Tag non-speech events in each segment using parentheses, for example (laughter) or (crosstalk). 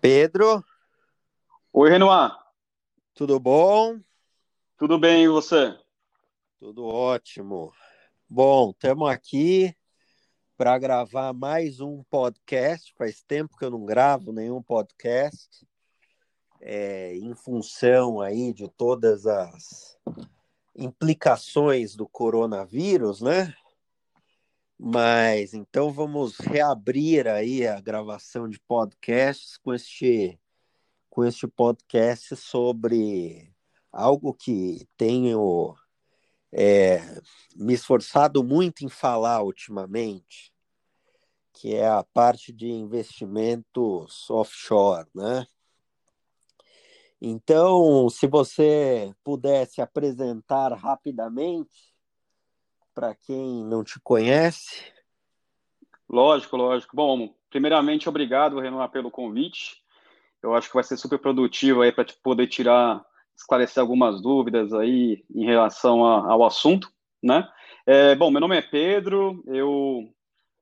Pedro, Oi, Renoir. tudo bom? Tudo bem e você? Tudo ótimo. Bom, estamos aqui para gravar mais um podcast. Faz tempo que eu não gravo nenhum podcast, é, em função aí de todas as implicações do coronavírus, né? Mas então vamos reabrir aí a gravação de podcasts com este com este podcast sobre algo que tenho é, me esforçado muito em falar ultimamente, que é a parte de investimentos offshore, né? Então, se você pudesse apresentar rapidamente para quem não te conhece. Lógico, lógico. Bom, primeiramente, obrigado, Renoir, pelo convite. Eu acho que vai ser super produtivo aí para poder tirar, esclarecer algumas dúvidas aí em relação a, ao assunto, né? É, bom, meu nome é Pedro, eu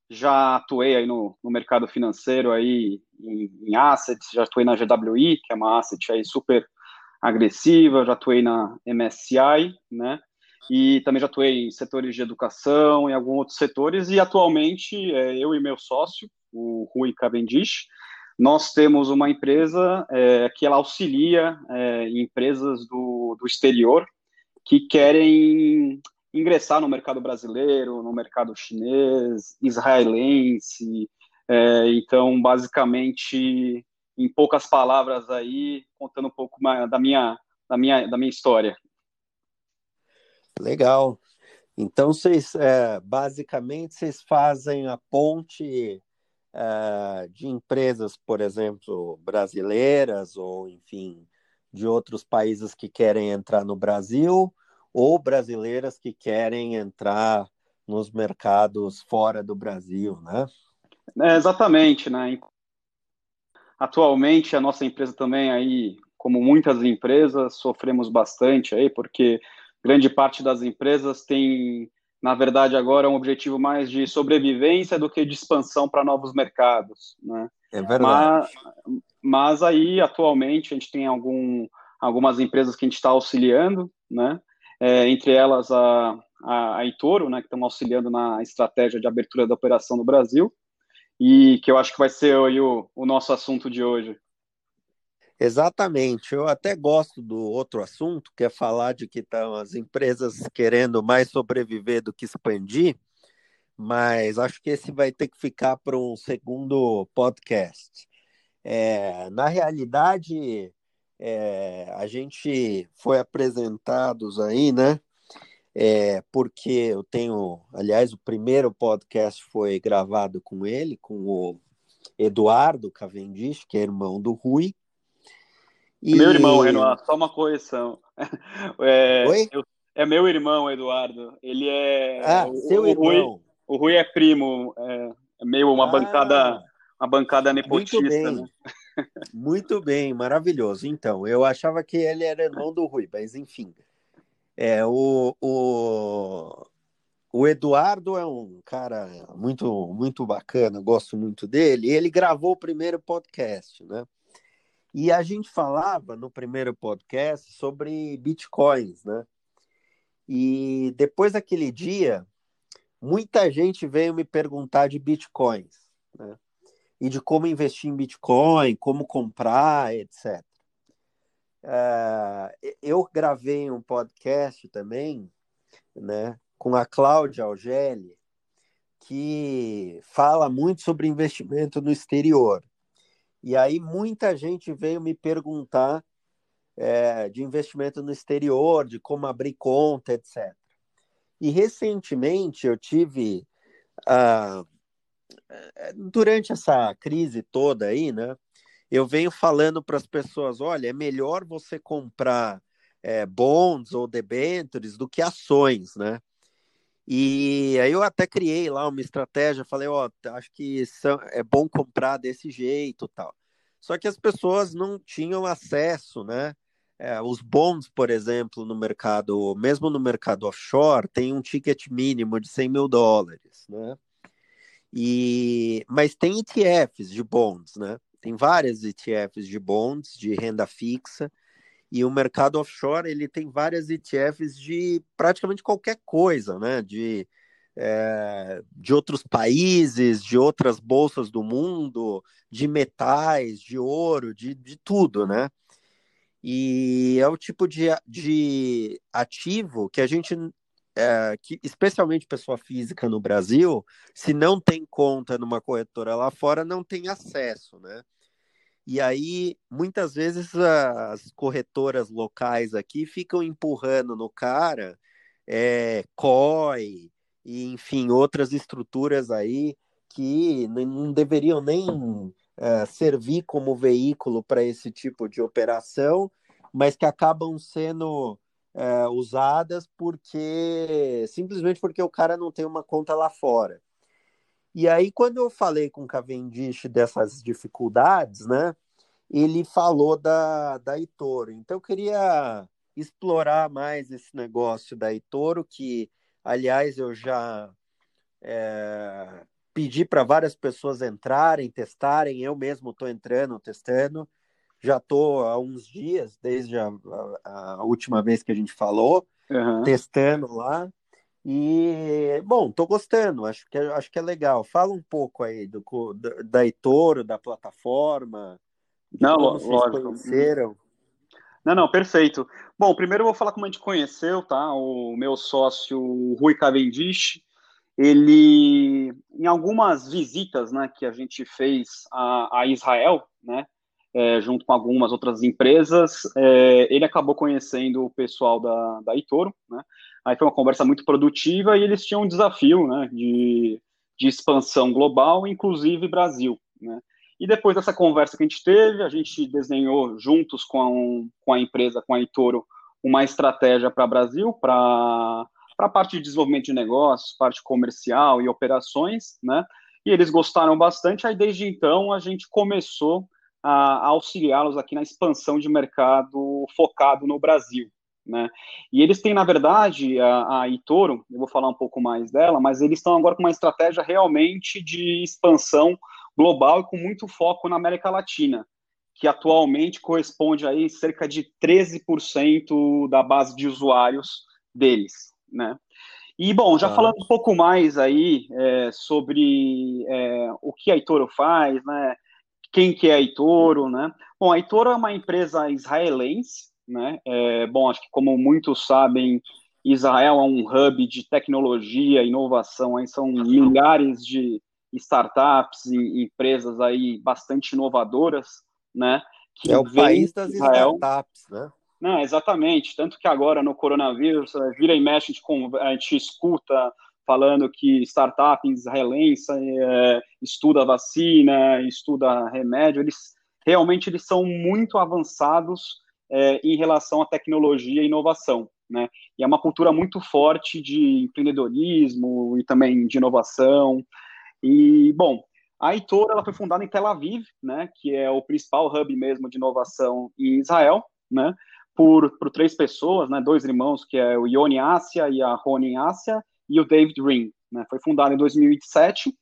já atuei aí no, no mercado financeiro aí em, em, assets, já atuei na GWI, que é uma asset aí super agressiva, já atuei na MSCI, né? E também já atuei em setores de educação, em alguns outros setores, e atualmente é, eu e meu sócio, o Rui Cavendish, nós temos uma empresa é, que ela auxilia é, empresas do, do exterior que querem ingressar no mercado brasileiro, no mercado chinês, israelense. É, então, basicamente, em poucas palavras aí, contando um pouco da minha, da minha, da minha história. Legal. Então, vocês, é, basicamente, vocês fazem a ponte é, de empresas, por exemplo, brasileiras ou, enfim, de outros países que querem entrar no Brasil ou brasileiras que querem entrar nos mercados fora do Brasil, né? É, exatamente, né? Atualmente a nossa empresa também aí, como muitas empresas, sofremos bastante aí, porque grande parte das empresas tem, na verdade, agora um objetivo mais de sobrevivência do que de expansão para novos mercados, né? É verdade. Mas, mas aí, atualmente, a gente tem algum, algumas empresas que a gente está auxiliando, né? é, entre elas a, a, a Itoro, né, que estão auxiliando na estratégia de abertura da operação no Brasil, e que eu acho que vai ser o, o nosso assunto de hoje. Exatamente. Eu até gosto do outro assunto, que é falar de que estão as empresas querendo mais sobreviver do que expandir, mas acho que esse vai ter que ficar para um segundo podcast. É, na realidade, é, a gente foi apresentados aí, né? É, porque eu tenho, aliás, o primeiro podcast foi gravado com ele, com o Eduardo Cavendish, que é irmão do Rui. E... Meu irmão, Renoir, só uma correção. (laughs) É, Oi? Eu, é meu irmão, Eduardo. Ele é. Ah, o, seu o irmão. Rui, o Rui é primo, é, é meio uma ah, bancada, uma bancada nepotista. Muito bem. Né? (laughs) Muito bem, maravilhoso. Então, eu achava que ele era irmão do Rui, mas enfim. É, o, o, o Eduardo é um cara muito, muito bacana, gosto muito dele. Ele gravou o primeiro podcast, né? E a gente falava no primeiro podcast sobre bitcoins, né? E depois daquele dia, muita gente veio me perguntar de bitcoins, né? e de como investir em Bitcoin, como comprar, etc. Uh, é, eu gravei um podcast também, né, com a Cláudia Algeli, que fala muito sobre investimento no exterior. E aí muita gente veio me perguntar é, de investimento no exterior, de como abrir conta, etc. E recentemente eu tive uh, durante essa crise toda aí, né? Eu venho falando para as pessoas: olha, é melhor você comprar é, bonds ou debentures do que ações, né? E aí eu até criei lá uma estratégia, falei, ó, oh, acho que é bom comprar desse jeito tal. Só que as pessoas não tinham acesso, né? É, os bonds, por exemplo, no mercado, mesmo no mercado offshore, tem um ticket mínimo de 100 mil dólares, né? E, mas tem ETFs de bonds, né? Tem várias ETFs de bonds de renda fixa e o mercado offshore ele tem várias ETFs de praticamente qualquer coisa, né? De, é, de outros países, de outras bolsas do mundo, de metais, de ouro, de, de tudo, né? E é o tipo de, de ativo que a gente é, que especialmente pessoa física no Brasil, se não tem conta numa corretora lá fora, não tem acesso, né? E aí, muitas vezes, as corretoras locais aqui ficam empurrando no cara é, COI, e, enfim, outras estruturas aí que não deveriam nem é, servir como veículo para esse tipo de operação, mas que acabam sendo é, usadas porque simplesmente porque o cara não tem uma conta lá fora. E aí, quando eu falei com o Cavendish dessas dificuldades, né, ele falou da, da Itoro. Então, eu queria explorar mais esse negócio da Itoro, que, aliás, eu já é, pedi para várias pessoas entrarem, testarem. Eu mesmo estou entrando, testando já estou há uns dias, desde a, a, a, última vez que a gente falou, uhum. testando lá. E, bom, estou gostando, acho que, é, acho que é legal. Fala um pouco aí do, da, da Itoro, da plataforma, não, como vocês lógico. conheceram. Não, não, perfeito. Bom, primeiro eu vou falar como a gente conheceu, tá? O meu sócio Rui Cavendish, ele, em algumas visitas, né, que a gente fez a, a Israel, né, é, junto com algumas outras empresas, é, ele acabou conhecendo o pessoal da, da Itoro, né? Aí foi uma conversa muito produtiva e eles tinham um desafio, né, de, de expansão global, inclusive Brasil, né? E depois dessa conversa que a gente teve, a gente desenhou juntos com a, com a empresa, com a Itoro, uma estratégia para Brasil, para a parte de desenvolvimento de negócios, parte comercial e operações, né? E eles gostaram bastante, aí desde então a gente começou a, auxiliá-los aqui na expansão de mercado focado no Brasil. Né? E eles têm, na verdade, a, a Itoro, eu vou falar um pouco mais dela, mas eles estão agora com uma estratégia realmente de expansão global e com muito foco na América Latina, que atualmente corresponde aí cerca de 13% da base de usuários deles, né? E, bom, já ah. falando um pouco mais aí é, sobre é, o que a Itoro faz, né? quem que é a Itoro, né? Bom, a Itoro é uma empresa israelense, né? É, bom, acho que como muitos sabem, Israel é um hub de tecnologia, inovação, aí são milhares de startups e empresas aí bastante inovadoras, né? é o país das Israel. startups, né? Não, exatamente. Tanto que agora no coronavírus, vira e mexe, a gente, a gente escuta falando que startup israelense é, estuda vacina, estuda remédio, eles realmente eles são muito avançados é, em relação à tecnologia e inovação, né? E é uma cultura muito forte de empreendedorismo e também de inovação. E bom, a Itor ela foi fundada em Tel Aviv, né? Que é o principal hub mesmo de inovação em Israel, né? Por, por três pessoas, né? Dois irmãos que é o Yoni Ásia e a Roni Ásia e o David Ring. Né? Foi fundado em 2007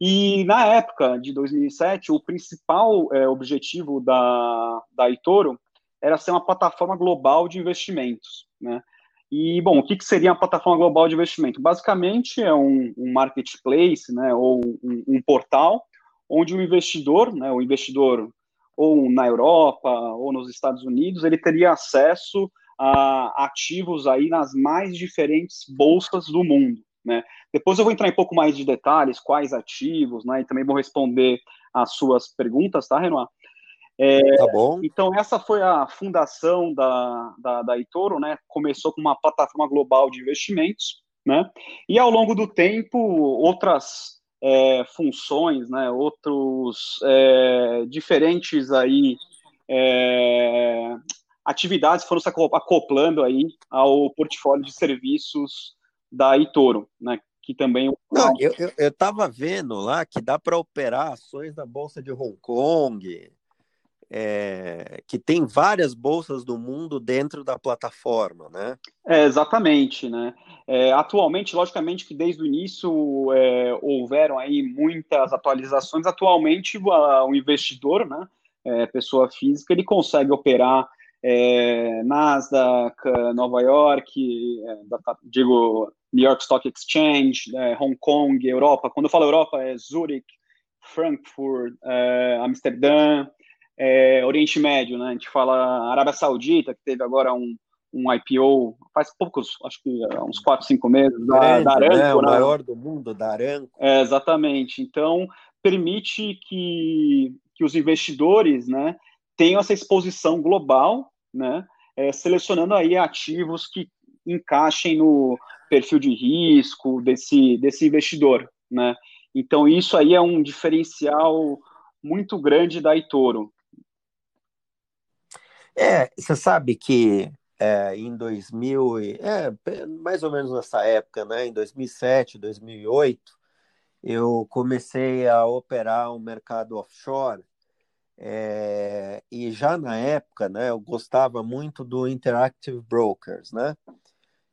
e na época de 2007 o principal é, objetivo da, da Itoro era ser uma plataforma global de investimentos. Né? E, bom, o que, que seria uma plataforma global de investimento? Basicamente é um, um marketplace, né, ou um, um, portal, onde o investidor, né, o investidor ou na Europa ou nos Estados Unidos, ele teria acesso uh, ativos aí nas mais diferentes bolsas do mundo. Né? Depois eu vou entrar em um pouco mais de detalhes, quais ativos, né? E também vou responder as suas perguntas, tá, Renoir? É, tá bom. Então, essa foi a fundação da, da, da Itoro, né? Começou com uma plataforma global de investimentos, né? E ao longo do tempo, outras é, funções, né? Outros é, diferentes aí é, atividades foram se acoplando aí ao portfólio de serviços da Itoro, né? Que também. Não, eu estava vendo lá que dá para operar ações na Bolsa de Hong Kong. É, que tem várias bolsas do mundo dentro da plataforma, né? É, exatamente, né? É, atualmente, logicamente que desde o início é, houveram aí muitas atualizações. Atualmente, o investidor, né, é, pessoa física, ele consegue operar é, Nasdaq, Nova York, é, digo New York Stock Exchange, Hong Kong, Europa. Quando eu falo Europa, é Zurich, Frankfurt, Amsterdã, é, Oriente Médio, né? A gente fala Arábia Saudita, que teve agora um, um IPO faz poucos, acho que é, uns 4, 5 meses, da, Grande, da Aramco. Né? O né? maior do mundo, da Aramco. É, exatamente. Então, permite que, que os investidores né, tenham essa exposição global, né, é, selecionando aí ativos que encaixem no perfil de risco desse, desse investidor. Né? Então, isso aí é um diferencial muito grande da Itoro. É, você sabe que é, em 2000, é, mais ou menos nessa época, né, em 2007, 2008, eu comecei a operar um mercado offshore é, e já na época, né, eu gostava muito do Interactive Brokers, né?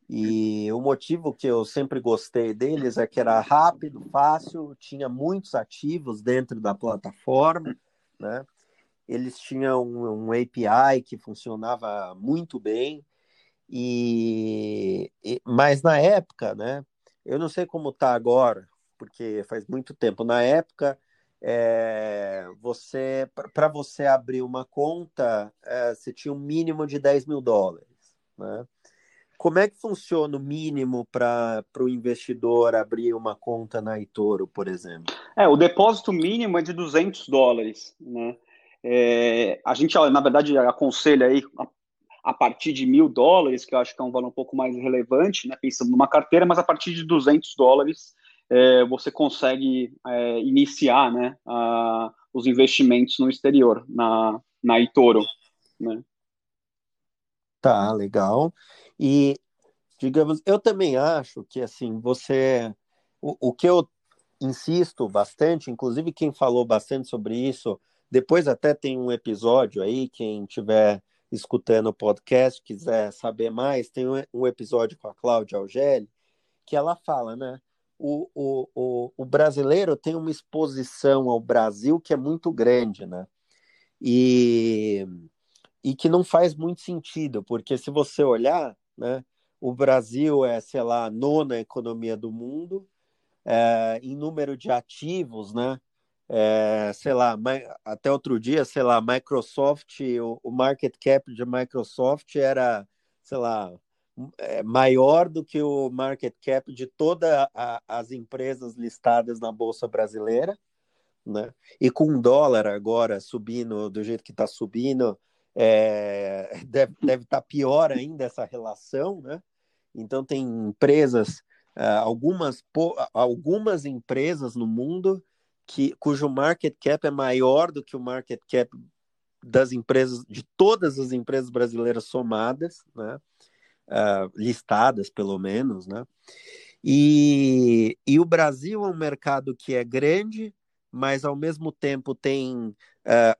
E o motivo que eu sempre gostei deles é que era rápido, fácil, tinha muitos ativos dentro da plataforma, né? Eles tinham um, um API que funcionava muito bem, e, e, mas na época, né, eu não sei como está agora, porque faz muito tempo. Na época, é, você para você abrir uma conta, é, você tinha um mínimo de 10 mil dólares. Né? Como é que funciona o mínimo para o investidor abrir uma conta na Itoro, por exemplo? É, o depósito mínimo é de 200 dólares. Né? É, a gente, na verdade, aconselha aí a, partir de mil dólares, que eu acho que é um valor um pouco mais relevante, né, pensando numa carteira, mas a partir de 200 dólares é, você consegue é, iniciar né, a, os investimentos no exterior, na, na Itoro. Né? Tá, legal. E, digamos, eu também acho que, assim, você... O, o que eu insisto bastante, inclusive quem falou bastante sobre isso depois até tem um episódio aí, quem estiver escutando o podcast, quiser saber mais, tem um episódio com a Cláudia Algelli, que ela fala, né? O, o, o, o brasileiro tem uma exposição ao Brasil que é muito grande, né? E, e que não faz muito sentido, porque se você olhar, né, o Brasil é, sei lá, a nona economia do mundo, é, em número de ativos, né? É, sei lá, até outro dia, sei lá, Microsoft, o, o market cap de Microsoft era, sei lá, é, maior do que o market cap de todas as empresas listadas na Bolsa Brasileira, né? E com o dólar agora subindo do jeito que está subindo, é, (laughs) deve estar tá pior ainda essa relação, né? Então tem empresas, é, algumas, algumas empresas no mundo que, cujo market cap é maior do que o market cap das empresas, de todas as empresas brasileiras somadas, né? Uh, listadas pelo menos, né? E, e o Brasil é um mercado que é grande, mas ao mesmo tempo tem uh,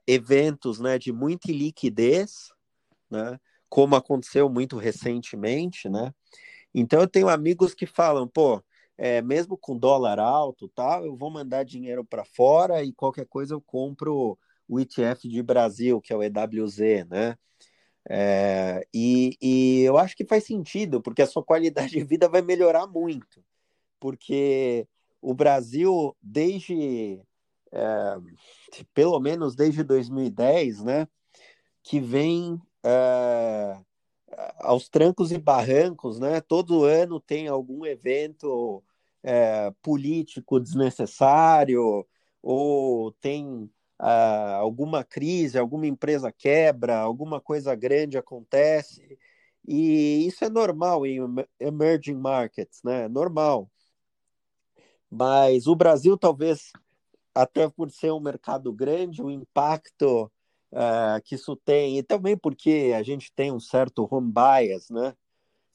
eventos né, de muita liquidez, né? Como aconteceu muito recentemente, né? Então eu tenho amigos que falam, pô, é, mesmo com dólar alto, tal, eu vou mandar dinheiro para fora e qualquer coisa eu compro o ETF de Brasil, que é o EWZ, né? É, e, e eu acho que faz sentido, porque a sua qualidade de vida vai melhorar muito, porque o Brasil, desde é, pelo menos desde 2010, né, que vem é, aos trancos e barrancos, né? Todo ano tem algum evento é, político desnecessário ou tem ah, alguma crise, alguma empresa quebra, alguma coisa grande acontece. E isso é normal em emerging markets, né? Normal. Mas o Brasil, talvez, até por ser um mercado grande, o impacto uh, que isso tem, e também porque a gente tem um certo home bias, né?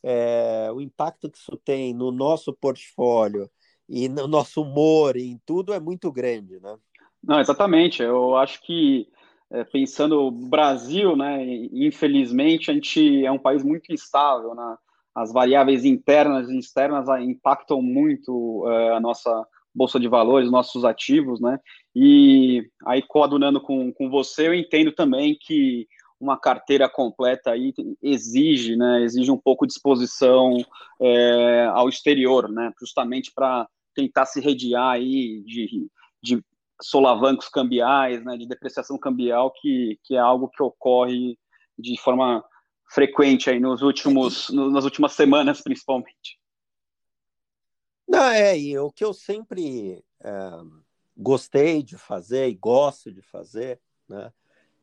É, o impacto que isso tem no nosso portfólio e no nosso humor e em tudo é muito grande, né? Não, exatamente. Eu acho que é, pensando no Brasil, né, infelizmente a gente é um país muito instável, né? as variáveis internas e externas impactam muito é, a nossa bolsa de valores, nossos ativos, né? E aí coadunando com, com você, eu entendo também que uma carteira completa aí exige, né, exige um pouco de exposição é, ao exterior, né, justamente para tentar se rediar aí de, de solavancos cambiais, né, de depreciação cambial, que, que é algo que ocorre de forma frequente aí nos últimos, nas últimas semanas, (laughs) principalmente. Não, é, e o que eu sempre é, gostei de fazer e gosto de fazer, né,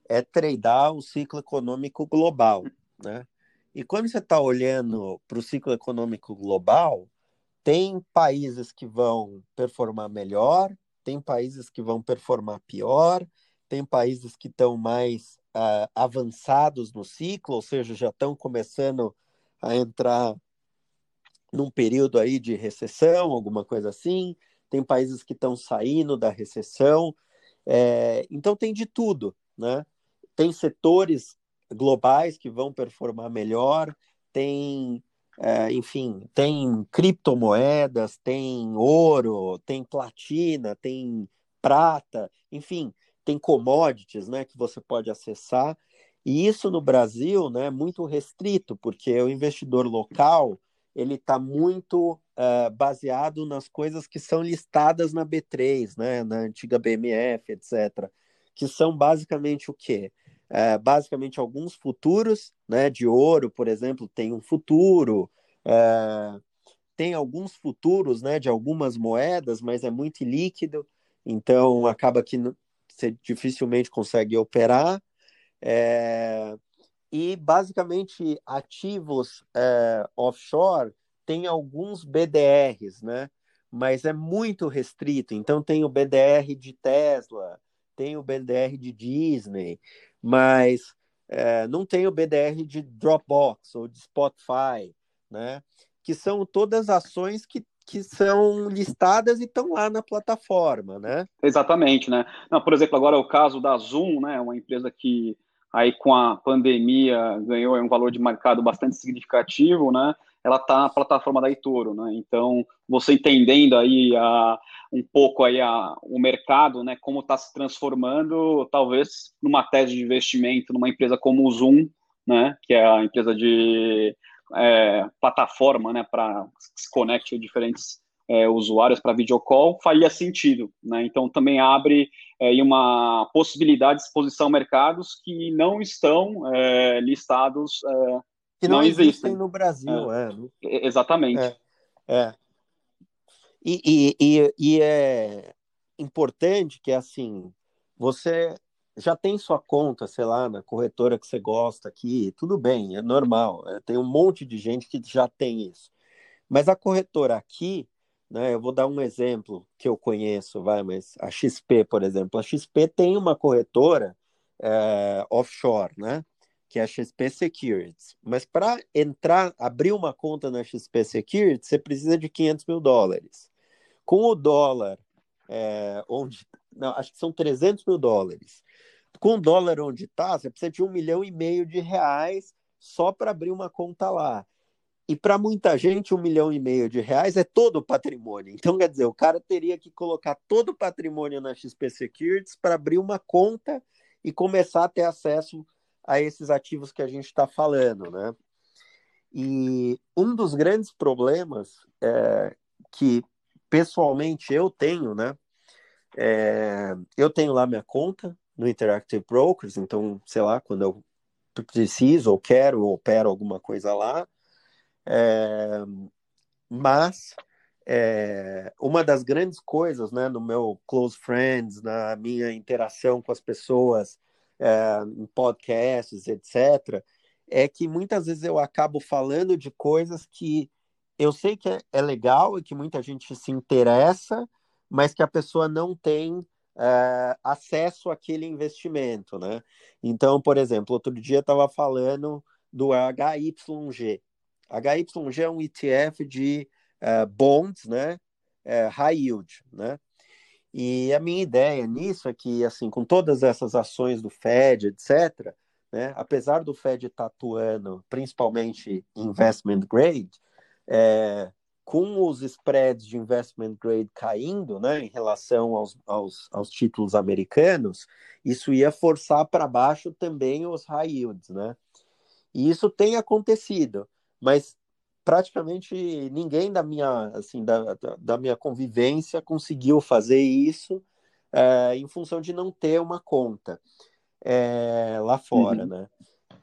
é tradar o ciclo econômico global, né? E quando você está olhando para o ciclo econômico global, tem países que vão performar melhor, tem países que vão performar pior, tem países que estão mais uh, avançados no ciclo, ou seja, já estão começando a entrar num período aí de recessão, alguma coisa assim. Tem países que estão saindo da recessão. É, então tem de tudo, né? Tem setores globais que vão performar melhor, tem, é, enfim, tem criptomoedas, tem ouro, tem platina, tem prata, enfim, tem commodities, né, que você pode acessar. E isso no Brasil, né, é muito restrito, porque o investidor local ele está muito uh, baseado nas coisas que são listadas na B3, né, na antiga BMF, etc., que são basicamente o quê? É, basicamente alguns futuros, né, de ouro, por exemplo, tem um futuro, é, tem alguns futuros, né, de algumas moedas, mas é muito líquido, então acaba que você dificilmente consegue operar. É, e basicamente ativos é, offshore tem alguns BDRs, né? Mas é muito restrito. Então tem o BDR de Tesla, tem o BDR de Disney, mas é, não tem o BDR de Dropbox ou de Spotify, né? Que são todas ações que, que são listadas e estão lá na plataforma, né? Exatamente, né? Não, por exemplo, agora é o caso da Zoom, né? Uma empresa que aí com a pandemia ganhou um valor de mercado bastante significativo, né? Ela está na plataforma da Itoro, né? Então, você entendendo aí a, um pouco aí a, o mercado, né? Como está se transformando, talvez numa tese de investimento numa empresa como o Zoom, né? Que é a empresa de é, plataforma, né? Para se conecte diferentes é, usuários para videocall, faria sentido, né? Então, também abre é, uma possibilidade de exposição a mercados que não estão é, listados é, que não, não existem, existem no Brasil. É. é. Exatamente. É. é. E, e, e, é importante que, assim, você já tem sua conta, sei lá, na corretora que você gosta aqui, tudo bem, é normal. É, tem um monte de gente que já tem isso. Mas a corretora aqui, né, eu vou dar um exemplo que eu conheço, vai, mas a XP, por exemplo, a XP tem uma corretora é, offshore, né? Que é a XP Securities. Mas para entrar, abrir uma conta na XP Securities, você precisa de 500 mil dólares. Com o dólar, é, onde. Não, acho que são 300 mil dólares. Com o dólar onde está, você precisa de um milhão e meio de reais só para abrir uma conta lá. E para muita gente, um milhão e meio de reais é todo o patrimônio. Então, quer dizer, o cara teria que colocar todo o patrimônio na XP Securities para abrir uma conta e começar a ter acesso a esses ativos que a gente está falando, né? E um dos grandes problemas é, que pessoalmente eu tenho, né? É, eu tenho lá minha conta no Interactive Brokers, então, sei lá, quando eu preciso ou quero ou opero alguma coisa lá. É, mas é, uma das grandes coisas, né, no meu close friends, na minha interação com as pessoas, é, em podcasts, etc., é que muitas vezes eu acabo falando de coisas que eu sei que é, é legal e que muita gente se interessa, mas que a pessoa não tem é, acesso àquele investimento, né? Então, por exemplo, outro dia estava falando do HYG. HYG é um ETF de uh, bonds, né? Uh, high yield, né? E a minha ideia nisso é que, assim, com todas essas ações do Fed, etc., né, apesar do Fed estar atuando principalmente investment grade, é, com os spreads de investment grade caindo né, em relação aos, aos, aos títulos americanos, isso ia forçar para baixo também os high yields. Né? E isso tem acontecido, mas praticamente ninguém da minha, assim, da, da minha convivência conseguiu fazer isso é, em função de não ter uma conta é, lá fora, uhum. né?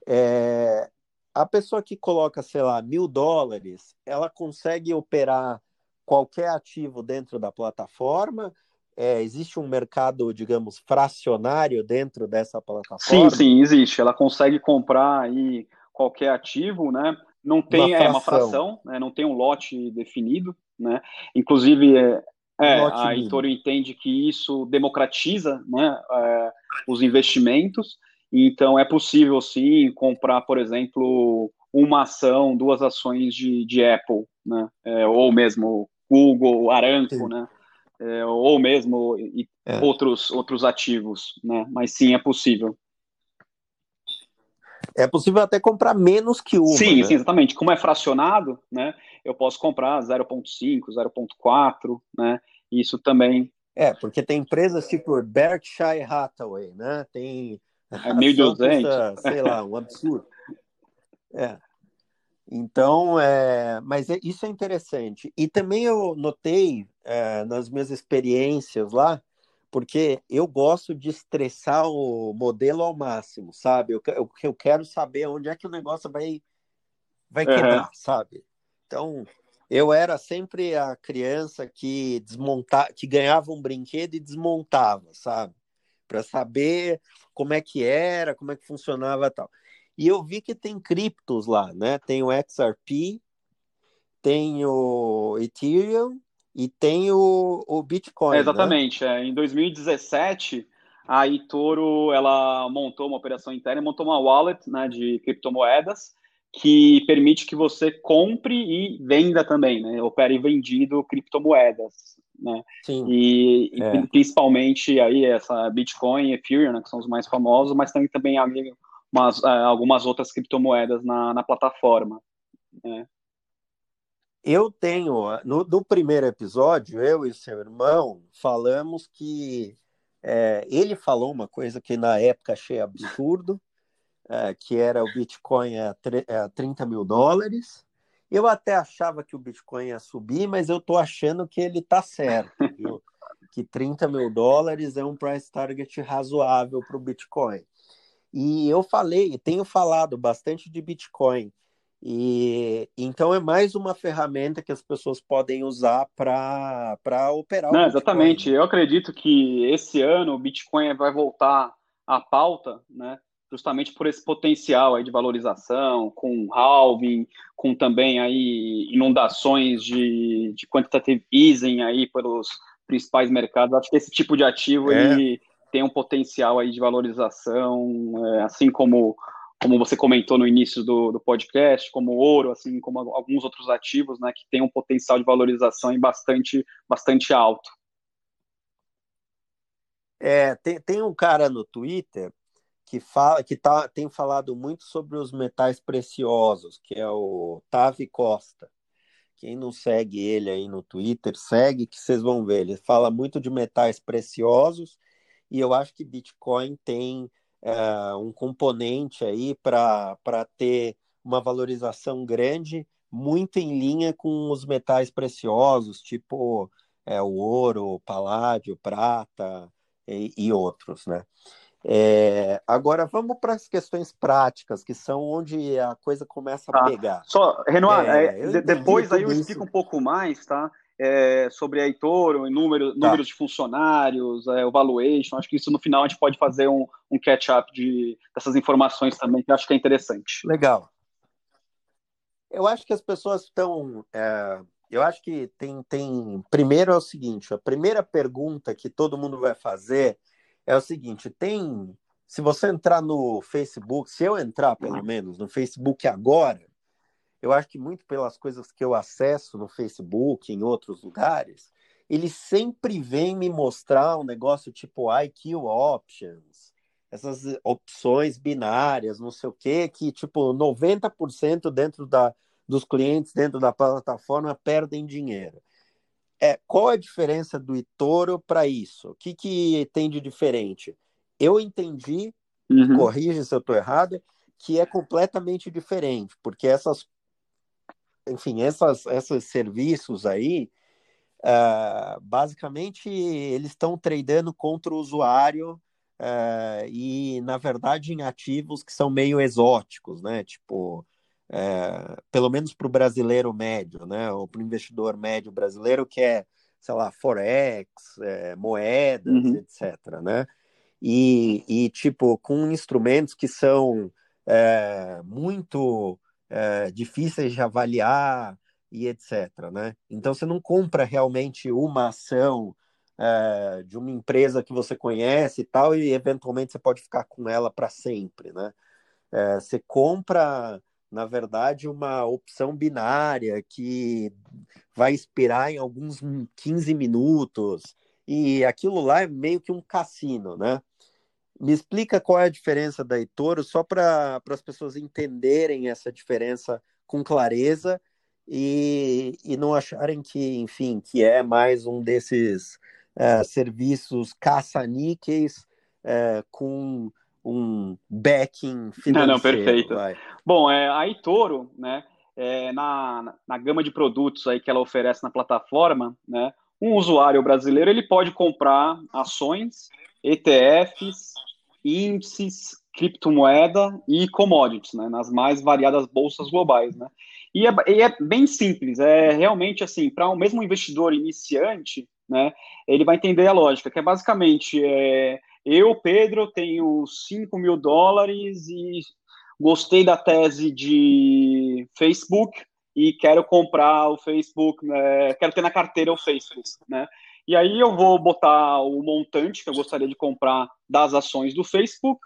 É, a pessoa que coloca, sei lá, mil dólares, ela consegue operar qualquer ativo dentro da plataforma? É, existe um mercado, digamos, fracionário dentro dessa plataforma? Sim, sim, existe. Ela consegue comprar aí qualquer ativo, né? Não tem uma fração, é, uma fração né, não tem um lote definido, né? Inclusive, é, é a Itoro entende que isso democratiza né, é, os investimentos, então é possível sim comprar, por exemplo, uma ação, duas ações de, de Apple, né? É, ou mesmo Google, Aramco, sim. né? É, ou mesmo é. outros, outros ativos, né? Mas sim, é possível. É possível até comprar menos que uma. Sim, né? sim, exatamente. Como é fracionado, né? Eu posso comprar 0,5, 0,4, né? Isso também. É, porque tem empresas tipo Berkshire Hathaway, né? Tem. É 1.200. sei lá, um absurdo. É. Então, é, mas é, isso é interessante. E também eu notei é, nas minhas experiências lá porque eu gosto de estressar o modelo ao máximo, sabe? Eu, eu, eu quero saber onde é que o negócio vai, vai quebrar, uhum. sabe? Então, eu era sempre a criança que desmonta, que ganhava um brinquedo e desmontava, sabe? Para saber como é que era, como é que funcionava tal. E eu vi que tem criptos lá, né? Tem o XRP, tem o Ethereum e tem o, o Bitcoin. É, exatamente. Né? É, em 2017, a eToro ela montou uma operação interna, montou uma wallet né, de criptomoedas que permite que você compre e venda também, né? Opere vendido criptomoedas, né? Sim. E, é. e, principalmente aí essa Bitcoin, Ethereum, né, que são os mais famosos, mas também também umas, é, algumas outras criptomoedas na, na plataforma. Né? Eu tenho, no, no, primeiro episódio, eu e seu irmão falamos que é, ele falou uma coisa que na época achei absurdo, é, que era o Bitcoin a, a 30 mil dólares. Eu até achava que o Bitcoin ia subir, mas eu estou achando que ele está certo, viu? (laughs) que 30 mil dólares é um price target razoável para o Bitcoin. E eu falei, tenho falado bastante de Bitcoin. E então é mais uma ferramenta que as pessoas podem usar para operar. Não, exatamente. Eu acredito que esse ano o Bitcoin vai voltar à pauta, né? Justamente por esse potencial aí de valorização, com halving, com também aí inundações de, de quantitative easing aí pelos principais mercados. Acho que esse tipo de ativo é. ele tem um potencial aí de valorização, é, assim como como você comentou no início do, do podcast, como ouro, assim como alguns outros ativos, né, que tem um potencial de valorização bastante, bastante alto. É, tem, tem um cara no Twitter que fala que tá, tem falado muito sobre os metais preciosos, que é o Tavi Costa. Quem não segue ele aí no Twitter, segue que vocês vão ver. Ele fala muito de metais preciosos e eu acho que Bitcoin tem é, um componente aí para ter uma valorização grande, muito em linha com os metais preciosos, tipo é, o ouro, o paládio, prata e, e outros, né? É, agora vamos para as questões práticas, que são onde a coisa começa a ah, pegar. Só, Renoir, é, é depois aí eu explico um pouco mais, tá? É, sobre a Heitor, número, tá. números de funcionários, é, o valuation. Acho que isso no final a gente pode fazer um, um catch-up de, dessas informações também, que acho que é interessante. Legal. Eu acho que as pessoas estão. É, eu acho que tem, tem. Primeiro é o seguinte: a primeira pergunta que todo mundo vai fazer é o seguinte: tem. Se você entrar no Facebook, se eu entrar pelo menos no Facebook agora, eu acho que muito pelas coisas que eu acesso no Facebook, em outros lugares, ele sempre vem me mostrar um negócio tipo IQ Options, essas opções binárias, não sei o quê, que tipo 90% dentro da, dos clientes dentro da plataforma perdem dinheiro. É, qual a diferença do eToro para isso? O que, que tem de diferente? Eu entendi, uhum. corrija se eu estou errado, que é completamente diferente, porque essas, enfim, essas, esses serviços aí, uh, basicamente, eles estão tradando contra o usuário uh, e, na verdade, em ativos que são meio exóticos, né? Tipo, uh, pelo menos para o brasileiro médio, né? Ou para o investidor médio brasileiro que é, sei lá, forex, é, moedas, uhum. etc, né? E, e, tipo, com instrumentos que são é, muito é, difíceis de avaliar e etc. Né? Então você não compra realmente uma ação é, de uma empresa que você conhece e tal, e eventualmente você pode ficar com ela para sempre. Né? É, você compra, na verdade, uma opção binária que vai expirar em alguns 15 minutos, e aquilo lá é meio que um cassino, né? Me explica qual é a diferença da eToro, só para as pessoas entenderem essa diferença com clareza e, e não acharem que, enfim, que é mais um desses é, serviços caça-níqueis é, com um backing financeiro. Não, não, perfeito. Vai. Bom, é, a eToro, né, é, na, na gama de produtos aí que ela oferece na plataforma, né, um usuário brasileiro ele pode comprar ações, ETFs, índices, criptomoeda e commodities, né, nas mais variadas bolsas globais, né. E é, e é bem simples, é realmente assim, para o um mesmo investidor iniciante, né, ele vai entender a lógica, que é basicamente, é, eu, Pedro, tenho 5 mil dólares e gostei da tese de Facebook e quero comprar o Facebook, né, quero ter na carteira o Facebook, né, e aí eu vou botar o montante que eu gostaria de comprar das ações do Facebook,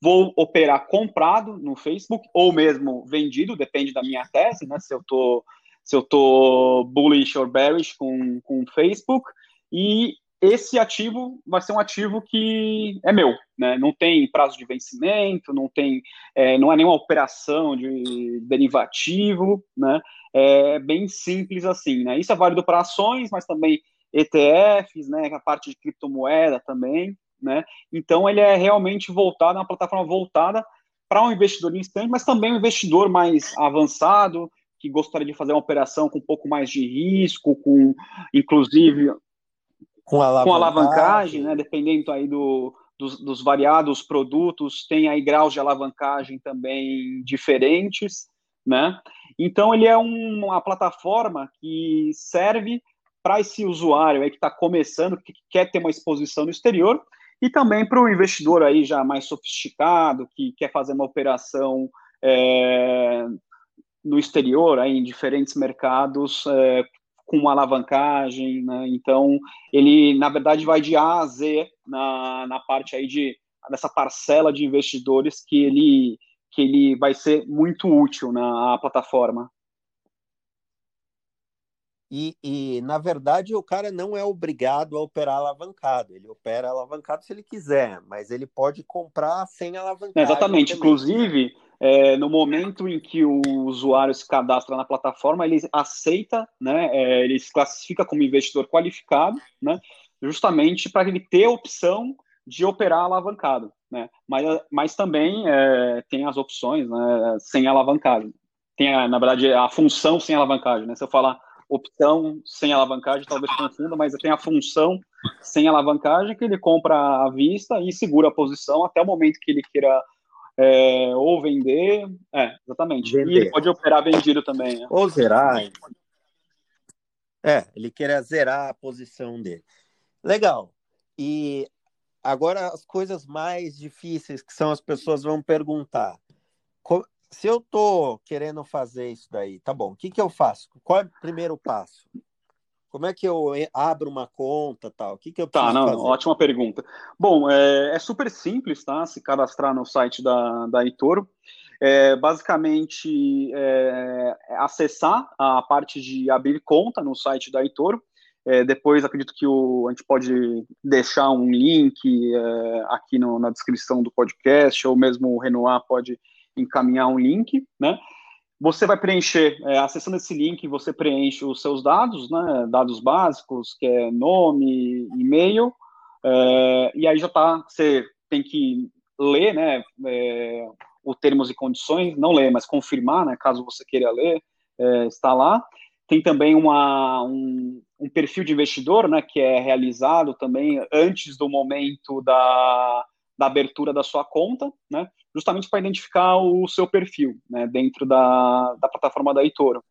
vou operar comprado no Facebook ou mesmo vendido, depende da minha tese, né? Se eu tô se eu tô bullish ou bearish com com o Facebook e esse ativo vai ser um ativo que é meu, né? Não tem prazo de vencimento, não tem, é, não é nenhuma operação de derivativo, né? É bem simples assim, né? Isso é válido para ações, mas também ETFs, né, a parte de criptomoeda também, né? Então ele é realmente voltado, é uma plataforma voltada para um investidor instante, mas também um investidor mais avançado, que gostaria de fazer uma operação com um pouco mais de risco, com inclusive com alavancagem, com alavancagem né? Dependendo aí do, dos, dos, variados produtos, tem aí graus de alavancagem também diferentes, né? Então ele é um, uma plataforma que serve para esse usuário aí que está começando, que quer ter uma exposição no exterior, e também para o investidor aí já mais sofisticado, que quer fazer uma operação é, no exterior, aí, em diferentes mercados, é, com alavancagem, né? então ele, na verdade, vai de A a Z na, na parte aí de, dessa parcela de investidores que ele, que ele vai ser muito útil na plataforma. E, e, na verdade, o cara não é obrigado a operar alavancado. Ele opera alavancado se ele quiser, mas ele pode comprar sem alavancagem. exatamente. Também. Inclusive, é, no momento em que o usuário se cadastra na plataforma, ele aceita, né, é, ele se classifica como investidor qualificado, né, justamente para ele ter a opção de operar alavancado. Né, mas, mas também é, tem as opções né, sem alavancagem. Tem, a, na verdade, a função sem alavancagem. Né, se eu falar opção sem alavancagem, talvez confunda, mas tem a função sem alavancagem que ele compra à vista e segura a posição até o momento que ele queira é, ou vender. É, exatamente. Vender. E ele pode operar vendido também. Né? Ou zerar. É, ele quer zerar a posição dele. Legal. E agora as coisas mais difíceis que são as pessoas vão perguntar se eu tô querendo fazer isso daí, tá bom, o que, que eu faço? Qual é o primeiro passo? Como é que eu abro uma conta tal? O que, que eu tá, preciso tá, não, fazer? Ótima pergunta. Bom, é, é, super simples, tá? Se cadastrar no site da, da Itoro. É, basicamente, é, é acessar a parte de abrir conta no site da Itoro. É, depois acredito que o, a gente pode deixar um link é, aqui no, na descrição do podcast, ou mesmo o Renoir pode encaminhar um link, né? Você vai preencher, é, acessando esse link, você preenche os seus dados, né? Dados básicos, que é nome, e-mail, é, e aí já tá, você tem que ler, né? É, o termos e condições, não ler, mas confirmar, né? Caso você queira ler, é, está lá. Tem também uma, um, um, perfil de investidor, né, que é realizado também antes do momento da, da abertura da sua conta, né, justamente para identificar o seu perfil né, dentro da, da plataforma da eToro.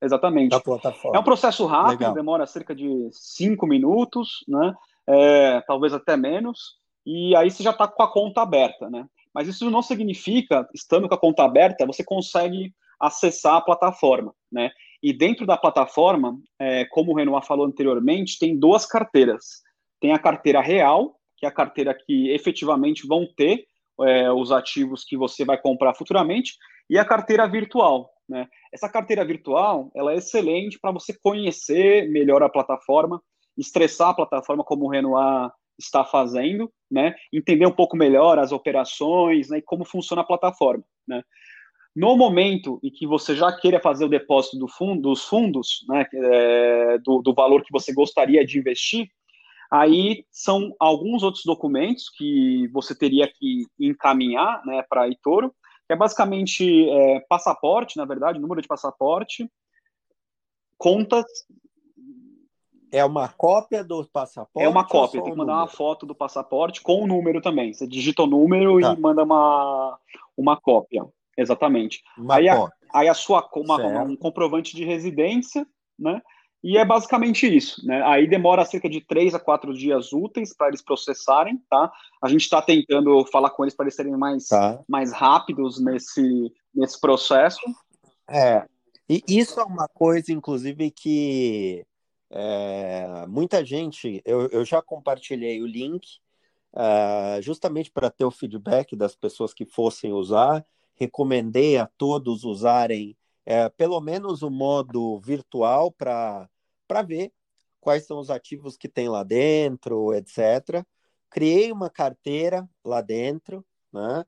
Exatamente. Da plataforma. É um processo rápido, Legal. demora cerca de cinco minutos, né, é, talvez até menos, e aí você já está com a conta aberta, né? Mas isso não significa, estando com a conta aberta, você consegue acessar a plataforma, né? E dentro da plataforma, é, como o Renoir falou anteriormente, tem duas carteiras. Tem a carteira real, que é a carteira que efetivamente vão ter é, os ativos que você vai comprar futuramente, e a carteira virtual. Né? Essa carteira virtual ela é excelente para você conhecer melhor a plataforma, estressar a plataforma como o Renoir está fazendo, né? entender um pouco melhor as operações né? e como funciona a plataforma. Né? No momento em que você já queira fazer o depósito do fundo, dos fundos, né, é, do, do, valor que você gostaria de investir, aí são alguns outros documentos que você teria que encaminhar né, para a Itoro, que é basicamente é, passaporte, na verdade, número de passaporte, contas. É uma cópia do passaporte? É uma cópia, tem que mandar número? uma foto do passaporte com o número também. Você digita o número tá. e manda uma, uma cópia. Exatamente. aí, a, aí a sua uma, um comprovante de residência, né? E é basicamente isso, né? Aí demora cerca de três a quatro dias úteis para eles processarem, tá? A gente está tentando falar com eles para eles serem mais, tá. mais rápidos nesse, nesse processo. É, e isso é uma coisa, inclusive, que é, muita gente, eu, eu já compartilhei o link, uh, justamente para ter o feedback das pessoas que fossem usar, recomendei a todos usarem é, pelo menos o modo virtual para ver quais são os ativos que tem lá dentro, etc. Criei uma carteira lá dentro, né?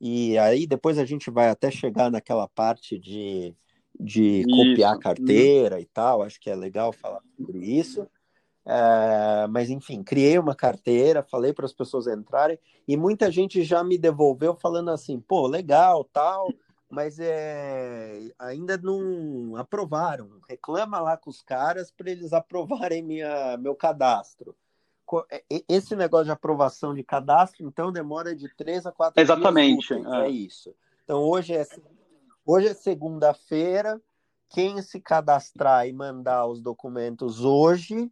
E aí depois a gente vai até chegar naquela parte de, de copiar a carteira e tal. Acho que é legal falar sobre isso. É, mas enfim, criei uma carteira, falei para as pessoas entrarem e muita gente já me devolveu falando assim, pô, legal, tal, mas é, ainda não aprovaram. Reclama lá com os caras para eles aprovarem minha, meu cadastro. Esse negócio de aprovação de cadastro, então, demora de três a quatro Exatamente, dias. Exatamente. É. é isso. Então, hoje é, hoje é segunda-feira. Quem se cadastrar e mandar os documentos hoje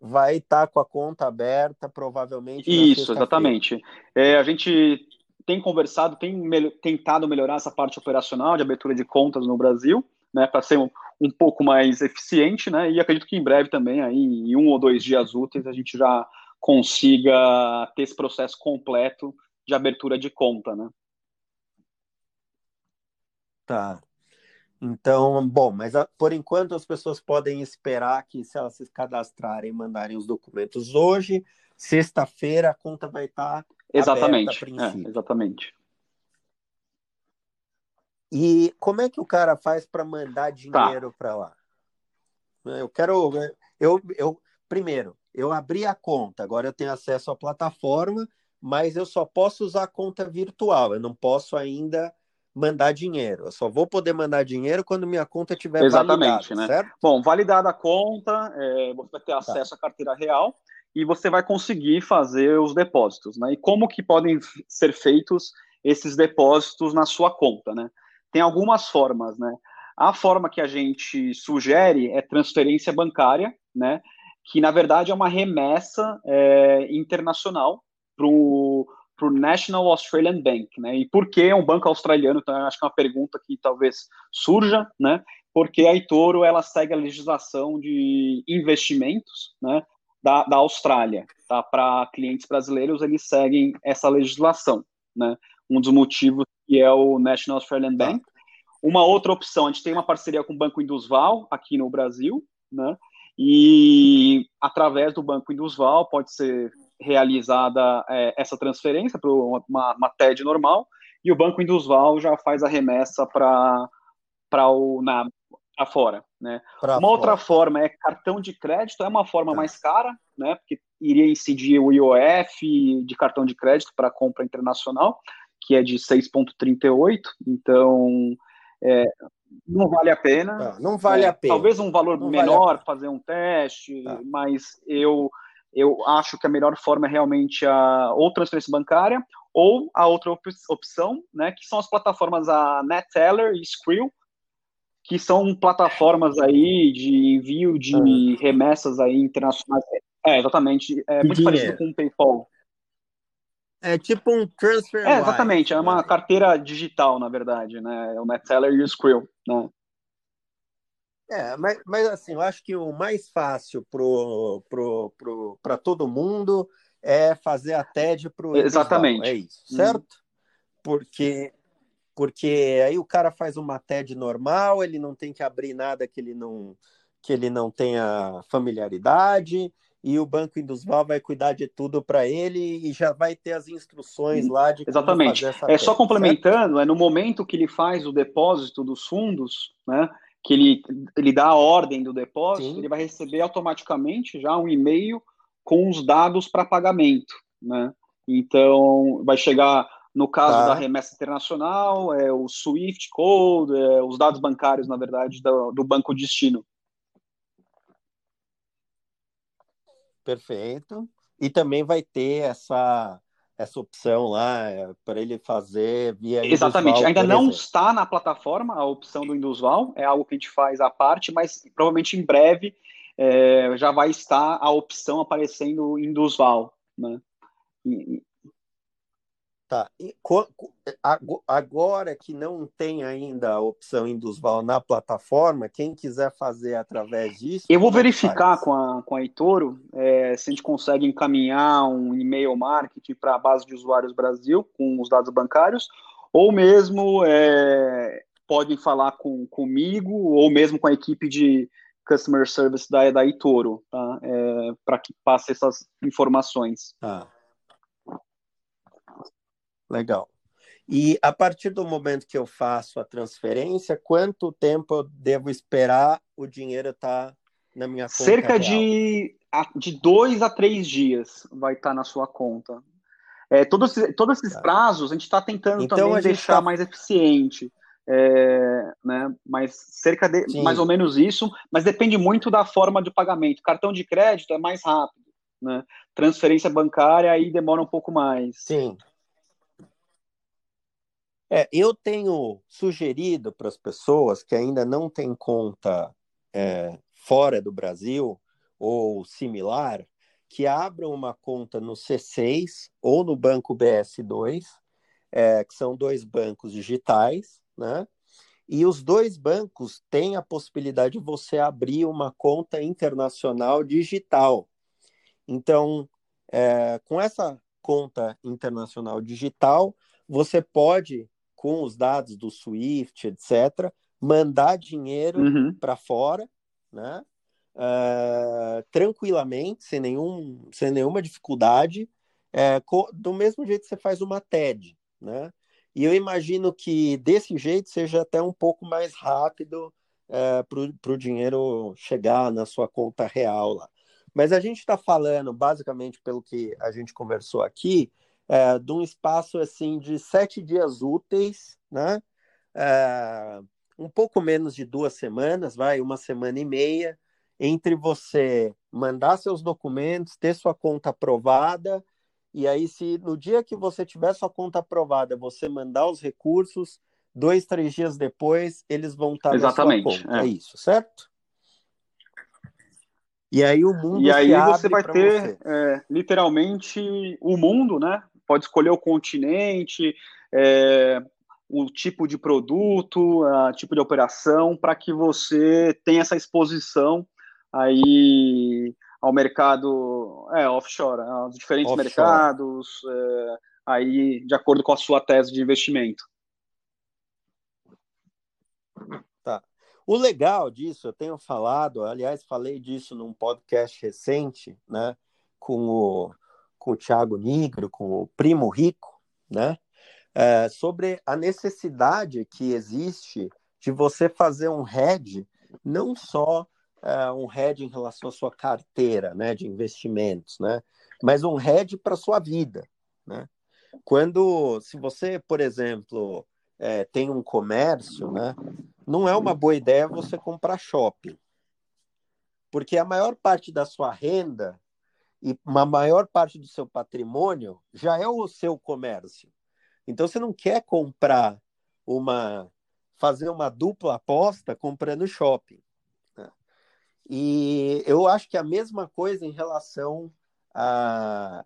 vai estar tá com a conta aberta, provavelmente. Isso, exatamente. É, a gente tem conversado, tem tentado melhorar essa parte operacional de abertura de contas no Brasil, né, para ser um, um, pouco mais eficiente, né, e acredito que em breve também, aí, em um ou dois dias úteis, a gente já consiga ter esse processo completo de abertura de conta, né. Tá. Então, bom, mas por enquanto as pessoas podem esperar que se elas se cadastrarem e mandarem os documentos hoje, sexta-feira a conta vai estar exatamente, aberta é, exatamente. E como é que o cara faz para mandar dinheiro tá. para lá? Eu quero, eu, eu primeiro, eu abri a conta, agora eu tenho acesso à plataforma, mas eu só posso usar a conta virtual, eu não posso ainda mandar dinheiro. Eu só vou poder mandar dinheiro quando minha conta estiver Exatamente, validada, né? certo? Bom, validada a conta, é, você vai ter tá. acesso tá. à carteira real e você vai conseguir fazer os depósitos, né? E como que podem ser feitos esses depósitos na sua conta, né? Tem algumas formas, né? A forma que a gente sugere é transferência bancária, né? Que na verdade é uma remessa é, internacional para o National Australian Bank, né? E por que um banco australiano? Então, acho que é uma pergunta que talvez surja, né? Porque a Itoro ela segue a legislação de investimentos, né? Da, da Austrália, tá? Para clientes brasileiros eles seguem essa legislação, né? Um dos motivos que é o National Australian tá. Bank. Uma outra opção, a gente tem uma parceria com o Banco Indusval aqui no Brasil, né? e através do Banco Indusval pode ser realizada é, essa transferência para uma, uma TED normal e o Banco Indusval já faz a remessa para o na para fora, né? Pra uma fora. outra forma é cartão de crédito, é uma forma tá. mais cara, né? Porque iria incidir o IOF de cartão de crédito para compra internacional, que é de 6,38, então é, não vale a pena. Não, não vale é, a pena. Talvez um valor não menor, vale fazer um teste, tá. mas eu, eu acho que a melhor forma é realmente a ou transferência bancária ou a outra op opção, né, que são as plataformas a NetTeller e Skrill, que são plataformas aí de envio de ah. remessas aí internacionais. É, exatamente. É muito parecido com o PayPal. É tipo um transfer. É, exatamente. é uma né? carteira digital, na verdade, né? É o NetSeller e o Skrill, né? É, mas, mas assim, eu acho que o mais fácil para pro, pro, pro, todo mundo é fazer a TED para o Exatamente. É isso, certo? Hum. Porque, porque aí o cara faz uma TED normal, ele não tem que abrir nada que ele não, que ele não tenha familiaridade, e o Banco Indusval vai cuidar de tudo para ele e já vai ter as instruções lá de Exatamente. é só complementando, certo? é no momento que ele faz o depósito dos fundos, né, que ele, ele dá a ordem do depósito, Sim. ele vai receber automaticamente já um e-mail com os dados para pagamento, né? Então, vai chegar no caso tá. da remessa internacional, é o SWIFT Code, é, os dados bancários, na verdade, do, do banco destino. Perfeito. E também vai ter essa essa opção lá é, para ele fazer via Exatamente. Ainda não exemplo. está na plataforma a opção do Indusval, é algo que a gente faz à parte, mas provavelmente em breve é, já vai estar a opção aparecendo Indusval, né? E, Tá. E, agora que não tem ainda a opção Indusval na plataforma, quem quiser fazer através disso. Eu vou é verificar com a, com a Itoro é, se a gente consegue encaminhar um e-mail marketing para a base de usuários Brasil com os dados bancários, ou mesmo é, podem falar com, comigo, ou mesmo com a equipe de Customer Service da, da Itoro, tá? É, para que passe essas informações. Tá. Legal. E a partir do momento que eu faço a transferência, quanto tempo eu devo esperar o dinheiro estar tá na minha conta? Cerca de, de dois a três dias vai estar tá na sua conta. É, todos, todos esses tá. prazos a gente está tentando então, também deixar tá... mais eficiente. É, né, mas cerca de Sim. mais ou menos isso, mas depende muito da forma de pagamento. Cartão de crédito é mais rápido, né? Transferência bancária aí demora um pouco mais. Sim. É, eu tenho sugerido para as pessoas que ainda não têm conta é, fora do Brasil ou similar, que abram uma conta no C6 ou no Banco BS2, é, que são dois bancos digitais, né? E os dois bancos têm a possibilidade de você abrir uma conta internacional digital. Então, é, com essa conta internacional digital, você pode com os dados do SWIFT, etc., mandar dinheiro uhum. para fora, né? Uh, tranquilamente, sem, nenhum, sem nenhuma dificuldade, é, do mesmo jeito que você faz uma TED, né? E eu imagino que desse jeito seja até um pouco mais rápido é, para o dinheiro chegar na sua conta real lá. Mas a gente está falando, basicamente, pelo que a gente conversou aqui, é, de um espaço assim de sete dias úteis, né? É, um pouco menos de duas semanas, vai, uma semana e meia, entre você mandar seus documentos, ter sua conta aprovada, e aí, se no dia que você tiver sua conta aprovada, você mandar os recursos, dois, três dias depois, eles vão estar Exatamente, na sua conta. É. é isso, certo? E aí o mundo E aí você vai ter. É, literalmente o mundo, né? Pode escolher o continente, é, o tipo de produto, o tipo de operação, para que você tenha essa exposição aí ao mercado é, offshore, aos diferentes offshore. mercados, é, aí de acordo com a sua tese de investimento. Tá. O legal disso, eu tenho falado, aliás, falei disso num podcast recente, né, com o, com o Thiago Nigro, com o Primo Rico, né, é, sobre a necessidade que existe de você fazer um hedge, não só é, um hedge em relação à sua carteira, né, de investimentos, né, mas um hedge para sua vida, né. Quando, se você, por exemplo, é, tem um comércio, né, não é uma boa ideia você comprar shopping. Porque a maior parte da sua renda e uma maior parte do seu patrimônio já é o seu comércio. Então você não quer comprar uma fazer uma dupla aposta comprando shopping. Né? E eu acho que a mesma coisa em relação a,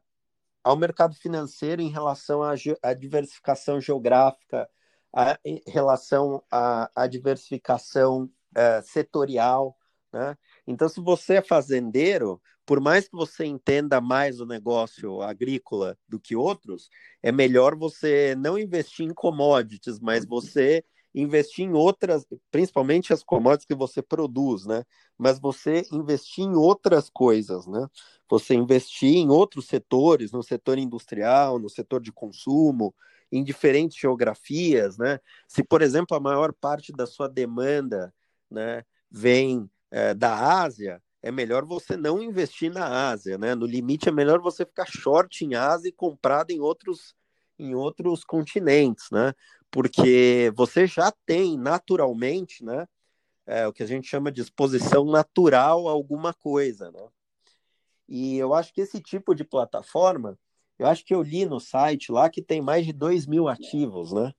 ao mercado financeiro, em relação à, diversificação geográfica, a, em relação à, à diversificação uh, setorial. Né? Então, se você é fazendeiro, por mais que você entenda mais o negócio agrícola do que outros, é melhor você não investir em commodities, mas você investir em outras, principalmente as commodities que você produz, né? Mas você investir em outras coisas, né? Você investir em outros setores, no setor industrial, no setor de consumo, em diferentes geografias, né? Se, por exemplo, a maior parte da sua demanda, né, vem é, da Ásia, é melhor você não investir na Ásia, né? No limite é melhor você ficar short em Ásia e comprado em outros em outros continentes, né? Porque você já tem naturalmente, né? É, o que a gente chama de exposição natural a alguma coisa, né? E eu acho que esse tipo de plataforma eu acho que eu li no site lá que tem mais de 2 mil ativos, né?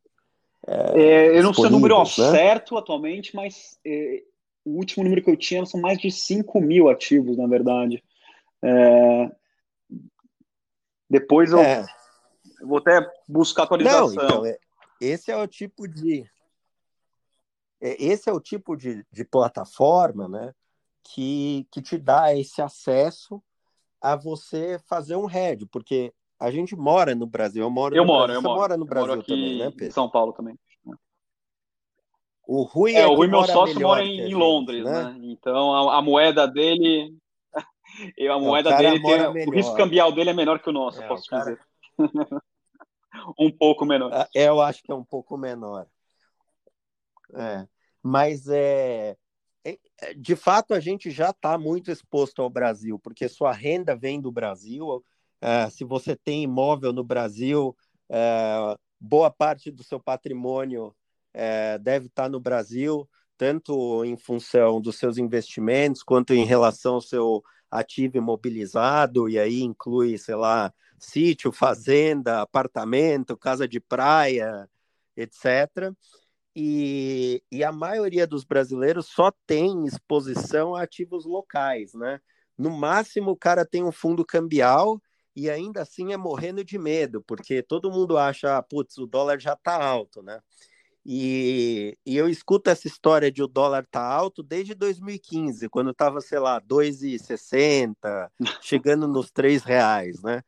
É, é, eu não sei o número né? certo atualmente, mas é, o último número que eu tinha são mais de 5 mil ativos, na verdade. É, depois eu é. vou até buscar atualização. Não, então, é, esse é o tipo de esse é o tipo de, de plataforma, né, que, que te dá esse acesso a você fazer um head, porque a gente mora no Brasil. Eu moro. Eu moro, Brasil. eu Você moro. mora no Brasil moro também, né, Pedro? Em São Paulo também. O Rui é, é o Rui, meu sócio, mora em, gente, Londres, né? né? Então a, a, moeda dele. (laughs) a moeda dele tem, O risco cambial dele é menor que o nosso, é, posso cara... dizer. (laughs) um pouco menor. É, eu acho que é um pouco menor. É. Mas é, é de fato a gente já está muito exposto ao Brasil, porque sua renda vem do Brasil, é, se você tem imóvel no Brasil, é, boa parte do seu patrimônio é, deve estar no Brasil, tanto em função dos seus investimentos, quanto em relação ao seu ativo imobilizado, e aí inclui, sei lá, sítio, fazenda, apartamento, casa de praia, etc. E, e, a maioria dos brasileiros só tem exposição a ativos locais, né? No máximo, o cara tem um fundo cambial e ainda assim é morrendo de medo, porque todo mundo acha, ah, putz, o dólar já está alto, né? E, e, eu escuto essa história de o dólar tá alto desde 2015, quando estava, sei lá, 2,60, chegando nos 3 reais, né?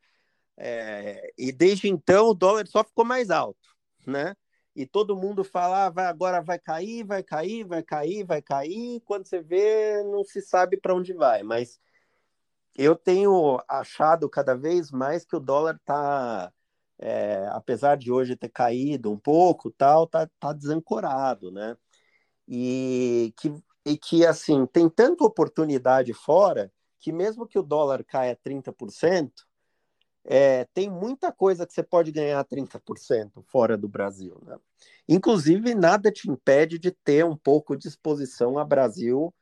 É, e desde então o dólar só ficou mais alto, né? E todo mundo fala, ah, vai, agora vai cair, vai cair, vai cair, vai cair. Quando você vê, não se sabe para onde vai. Mas eu tenho achado cada vez mais que o dólar está, é, apesar de hoje ter caído um pouco, tal, tá, tá desancorado, né? E que, e que assim tem tanta oportunidade fora que mesmo que o dólar caia 30%, é, tem muita coisa que você pode ganhar 30% fora do Brasil. Né? Inclusive, nada te impede de ter um pouco de exposição a Brasil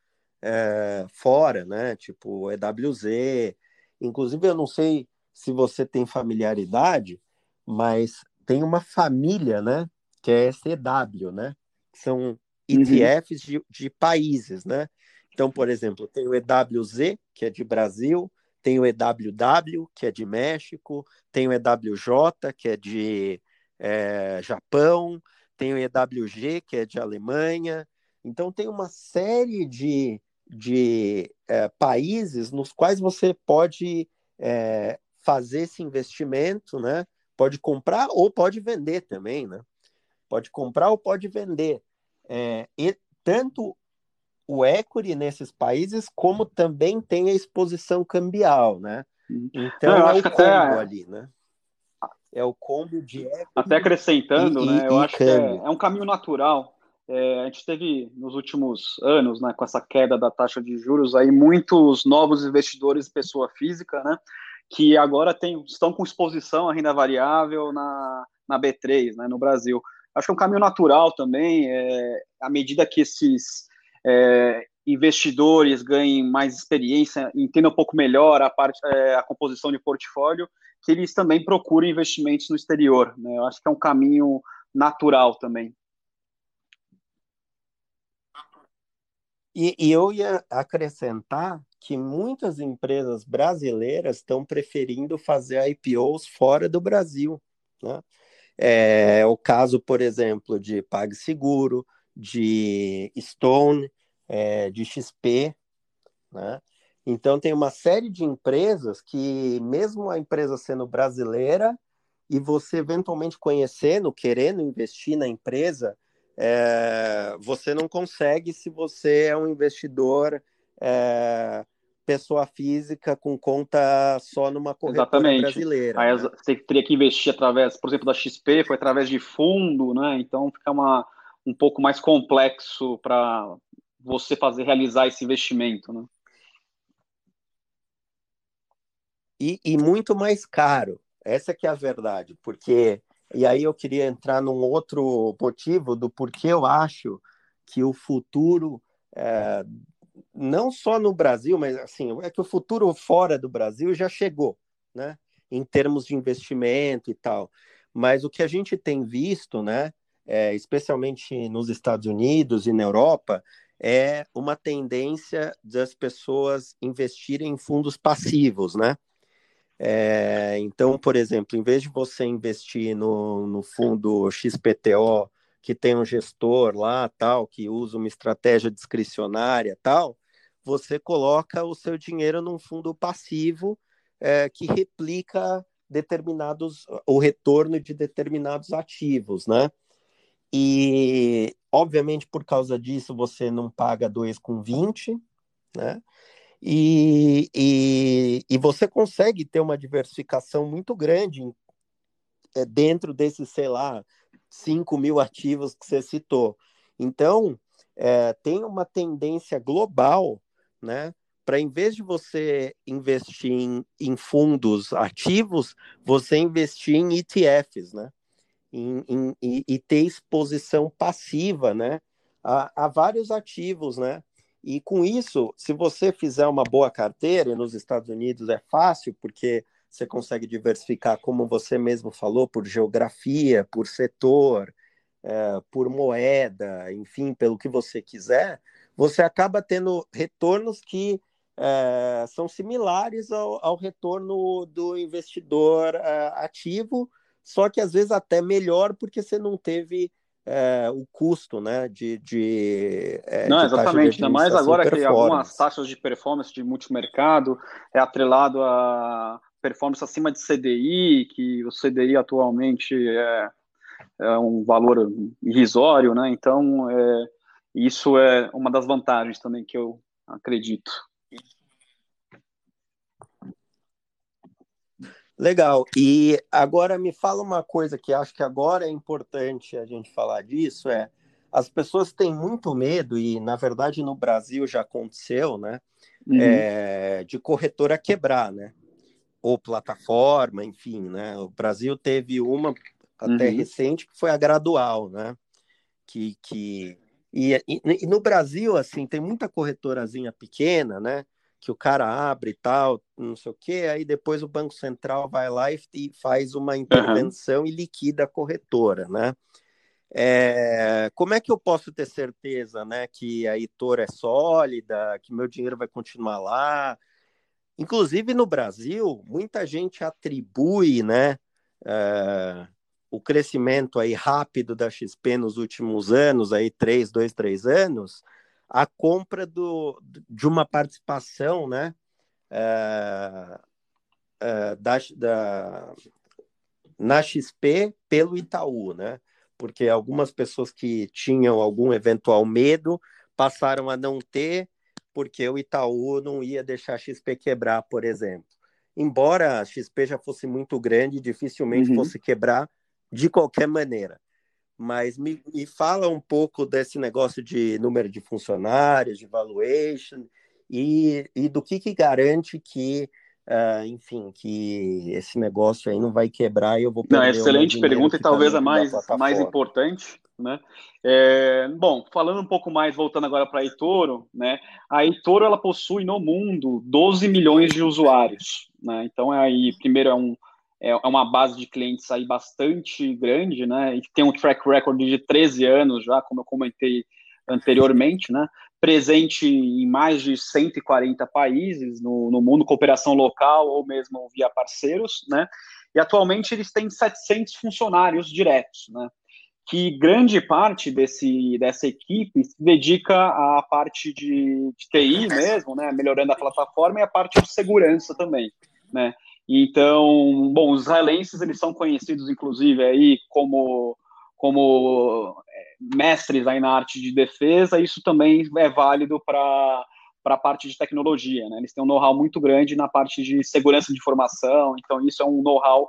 é, fora, né? Tipo EWZ. Inclusive, eu não sei se você tem familiaridade, mas tem uma família, né? Que é SEW, né? Que são ETFs uhum. de, de países, né? Então, por exemplo, tem o EWZ, que é de Brasil, tem o EWW, que é de México, tem o EWJ, que é de é, Japão, tem o EWG, que é de Alemanha. Então, tem uma série de de é, países nos quais você pode é, fazer esse investimento, né? Pode comprar ou pode vender também, né? Pode comprar ou pode vender. É, e tanto o equity nesses países, como também tem a exposição cambial, né? Então Não, é o combo até... ali, né? É o combo de equity Até acrescentando, e, né? E, eu acho que é, é, um caminho natural. É, a gente teve nos últimos anos, né, com essa queda da taxa de juros, aí muitos novos investidores pessoa física, né, que agora tem, estão com exposição à renda variável na, na B3, né, no Brasil. Acho que é um caminho natural também, é, à medida que esses é, investidores ganhem mais experiência, entendam um pouco melhor a, parte, é, a composição de portfólio, que eles também procurem investimentos no exterior. Né? Eu acho que é um caminho natural também. E, e, eu ia acrescentar que muitas empresas brasileiras estão preferindo fazer IPOs fora do Brasil. Né? É o caso, por exemplo, de PagSeguro, de Stone, é, de XP, né? Então tem uma série de empresas que, mesmo a empresa sendo brasileira, e você eventualmente conhecendo, querendo investir na empresa, é, você não consegue se você é um investidor é, pessoa física com conta só numa corretora Exatamente. brasileira. Aí né? você teria que investir através, por exemplo, da XP, foi através de fundo, né? Então fica uma, um pouco mais complexo para você fazer realizar esse investimento, né? E, e muito mais caro. Essa que é a verdade, porque e aí eu queria entrar num outro motivo do porquê eu acho que o futuro é, não só no Brasil, mas assim, é que o futuro fora do Brasil já chegou, né? Em termos de investimento e tal. Mas o que a gente tem visto, né, é, especialmente nos Estados Unidos e na Europa, é uma tendência das pessoas investirem em fundos passivos, né? É, então, por exemplo, em vez de você investir no, no fundo XPTO, que tem um gestor lá, tal, que usa uma estratégia discricionária, tal, você coloca o seu dinheiro num fundo passivo é, que replica determinados o retorno de determinados ativos, né? E, obviamente, por causa disso, você não paga 2,20, né? E, e, e, você consegue ter uma diversificação muito grande é, dentro desses, sei lá, 5 mil ativos que você citou. Então, é, tem uma tendência global, né? Para em vez de você investir em, em fundos ativos, você investir em ETFs, né? em, em, e ter exposição passiva, né, a, a, vários ativos, né? E com isso, se você fizer uma boa carteira, e nos Estados Unidos é fácil, porque você consegue diversificar, como você mesmo falou, por geografia, por setor, é, por moeda, enfim, pelo que você quiser, você acaba tendo retornos que é, são similares ao, ao, retorno do investidor é, ativo, só que às vezes até melhor porque você não teve é, o custo né, de, de é, Não, de exatamente, ainda mais agora que algumas taxas de performance de multimercado é atrelado a performance acima de CDI, que o CDI atualmente é, é um valor irrisório, né? Então, é, isso é uma das vantagens também que eu acredito. Legal. E agora me fala uma coisa que acho que agora é importante a gente falar disso, é as pessoas têm muito medo, e na verdade no Brasil já aconteceu, né? Uhum. É, de corretora quebrar, né? Ou plataforma, enfim, né? O Brasil teve uma até uhum. recente que foi a gradual, né? Que, que... E, e, e no Brasil, assim, tem muita corretorazinha pequena, né? que o cara abre e tal, não sei o quê, aí depois o Banco Central vai lá e, faz uma intervenção uhum. e liquida a corretora, né? É, como é que eu posso ter certeza, né, que a Itor é sólida, que meu dinheiro vai continuar lá? Inclusive no Brasil, muita gente atribui, né, é, o crescimento aí rápido da XP nos últimos anos, aí três, dois, três anos, a compra do, de uma participação né, é, é, da, da, na XP pelo Itaú, né? Porque algumas pessoas que tinham algum eventual medo passaram a não ter, porque o Itaú não ia deixar a XP quebrar, por exemplo. Embora a XP já fosse muito grande, dificilmente uhum. fosse quebrar de qualquer maneira. Mas me, me fala um pouco desse negócio de número de funcionários, de valuation, e, e do que, que garante que Uh, enfim, que esse negócio aí não vai quebrar e eu vou perder. Não, excelente pergunta e talvez a mais, mais importante, né? É, bom, falando um pouco mais, voltando agora para a eToro, né? A eToro ela possui no mundo 12 milhões de usuários, né? Então é aí, primeiro é um é, é uma base de clientes aí bastante grande, né? E tem um track record de 13 anos já, como eu comentei anteriormente, né? presente em mais de 140 países no, no mundo, cooperação local ou mesmo via parceiros, né? E atualmente eles têm 700 funcionários diretos, né? Que grande parte desse, dessa equipe se dedica à parte de, de TI mesmo, né? Melhorando a plataforma e a parte de segurança também, né? Então, bom, os israelenses eles são conhecidos, inclusive, aí como como é, mestres aí na arte de defesa, isso também é válido para para a parte de tecnologia, né? Eles têm um know-how muito grande na parte de segurança de informação, então isso é um know-how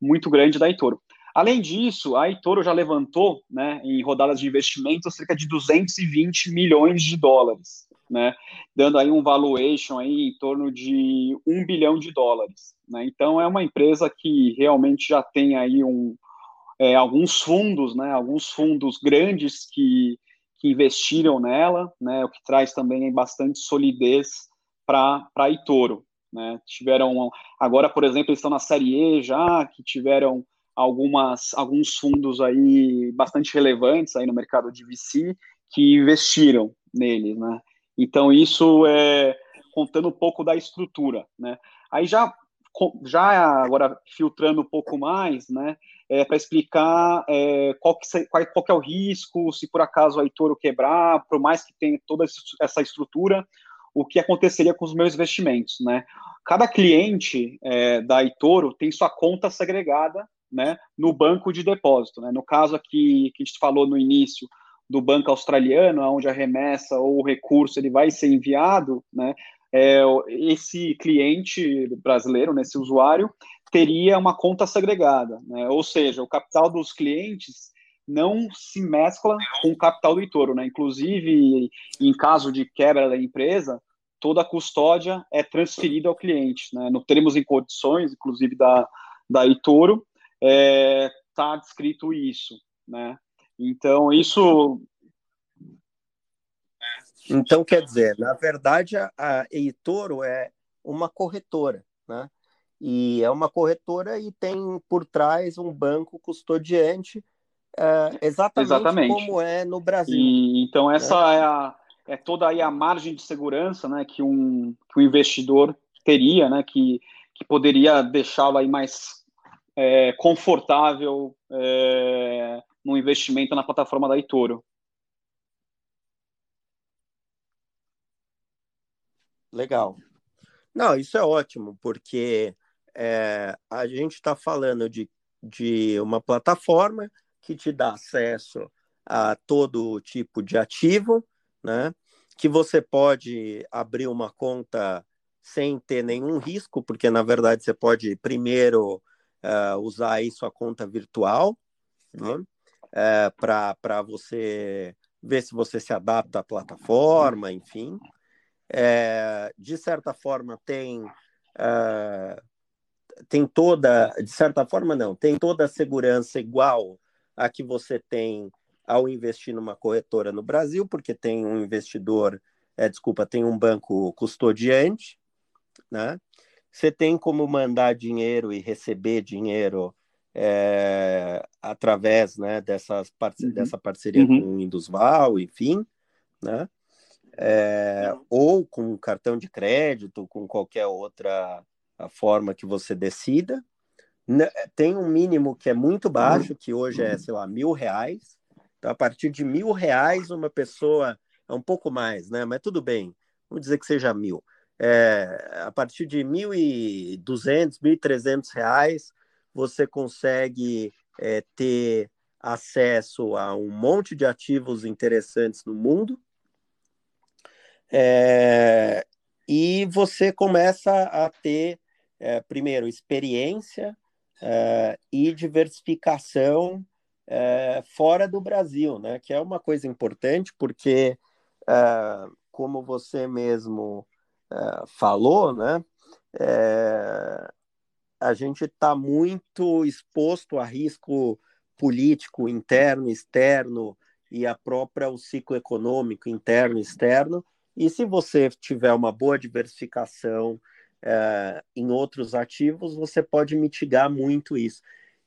muito grande da Itoro. Além disso, a Itoro já levantou, né, em rodadas de investimento, cerca de 220 milhões de dólares, né, dando aí um valuation aí em torno de um bilhão de dólares. Né? Então é uma empresa que realmente já tem aí um, é, alguns fundos, né, alguns fundos grandes que, que investiram nela, né, o que traz também bastante solidez para a Itoro. Né. Tiveram, agora, por exemplo, eles estão na Série E já, que tiveram algumas, alguns fundos aí bastante relevantes aí no mercado de VC que investiram neles, né. Então, isso é contando um pouco da estrutura, né. Aí já já agora filtrando um pouco mais, né, é, para explicar é, qual, que, qual, qual que é o risco, se por acaso a Itoro quebrar, por mais que tenha toda essa estrutura, o que aconteceria com os meus investimentos, né? Cada cliente é, da Itoro tem sua conta segregada, né, no banco de depósito, né? No caso aqui que a gente falou no início do banco australiano, onde a remessa ou o recurso ele vai ser enviado, né? É, esse cliente brasileiro, né, usuário, teria uma conta segregada, né? ou seja, o capital dos clientes não se mescla com o capital do Itoro, né? Inclusive, em caso de quebra da empresa, toda a custódia é transferida ao cliente, né? No termos em condições, inclusive da da Itoro, está é, tá descrito isso, né? Então isso. Então quer dizer, na verdade a, a Itoro é uma corretora, né? E é uma corretora e tem por trás um banco custodiante, é, exatamente, exatamente, como é no Brasil. E, então, essa né? é, a, é toda aí a margem de segurança né, que, um, que o investidor teria, né, que, que poderia deixá-lo aí mais é, confortável é, no investimento na plataforma da Itoro. Legal. Não, isso é ótimo, porque é, a gente está falando de, de uma plataforma que te dá acesso a todo tipo de ativo, né? Que você pode abrir uma conta sem ter nenhum risco, porque na verdade você pode primeiro uh, usar aí sua conta virtual, né? Uh, para você ver se você se adapta à plataforma, enfim. É, de certa forma, tem uh, tem toda, de certa forma, não, tem toda a segurança igual a que você tem ao investir numa corretora no Brasil, porque tem um investidor, é, desculpa, tem um banco custodiante, né? Você tem como mandar dinheiro e receber dinheiro é, através né, dessas parce uhum. dessa parceria uhum. com o Indusval, enfim, né? É, ou com cartão de crédito, com qualquer outra forma que você decida. Tem um mínimo que é muito baixo, que hoje é, sei lá, mil reais. Então, a partir de mil reais, uma pessoa. É um pouco mais, né? Mas tudo bem. Vamos dizer que seja mil. É, a partir de mil e trezentos reais, você consegue é, ter acesso a um monte de ativos interessantes no mundo, É, e você começa a ter, é, primeiro, experiência é, e diversificação é, fora do Brasil, né? Que é uma coisa importante, porque, é, como você mesmo é, falou, né? a gente está muito exposto a risco político interno, externo e a própria o ciclo econômico interno externo. E se você tiver uma boa diversificação é, em outros ativos, você pode mitigar muito isso.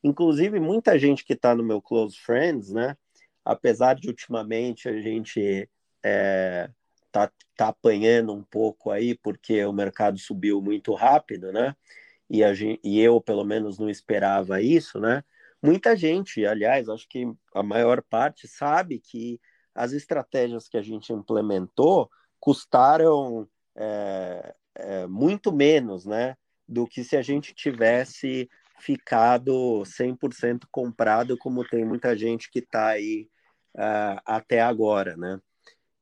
Inclusive, muita gente que está no meu Close Friends, né? Apesar de ultimamente a gente é, tá, tá apanhando um pouco aí, porque o mercado subiu muito rápido, né? E, a gente, e eu, pelo menos, não esperava isso, né? Muita gente, aliás, acho que a maior parte sabe que as estratégias que a gente implementou custaram é, é, muito menos, né? Do que se a gente tivesse ficado 100% comprado, como tem muita gente que está aí uh, até agora, né?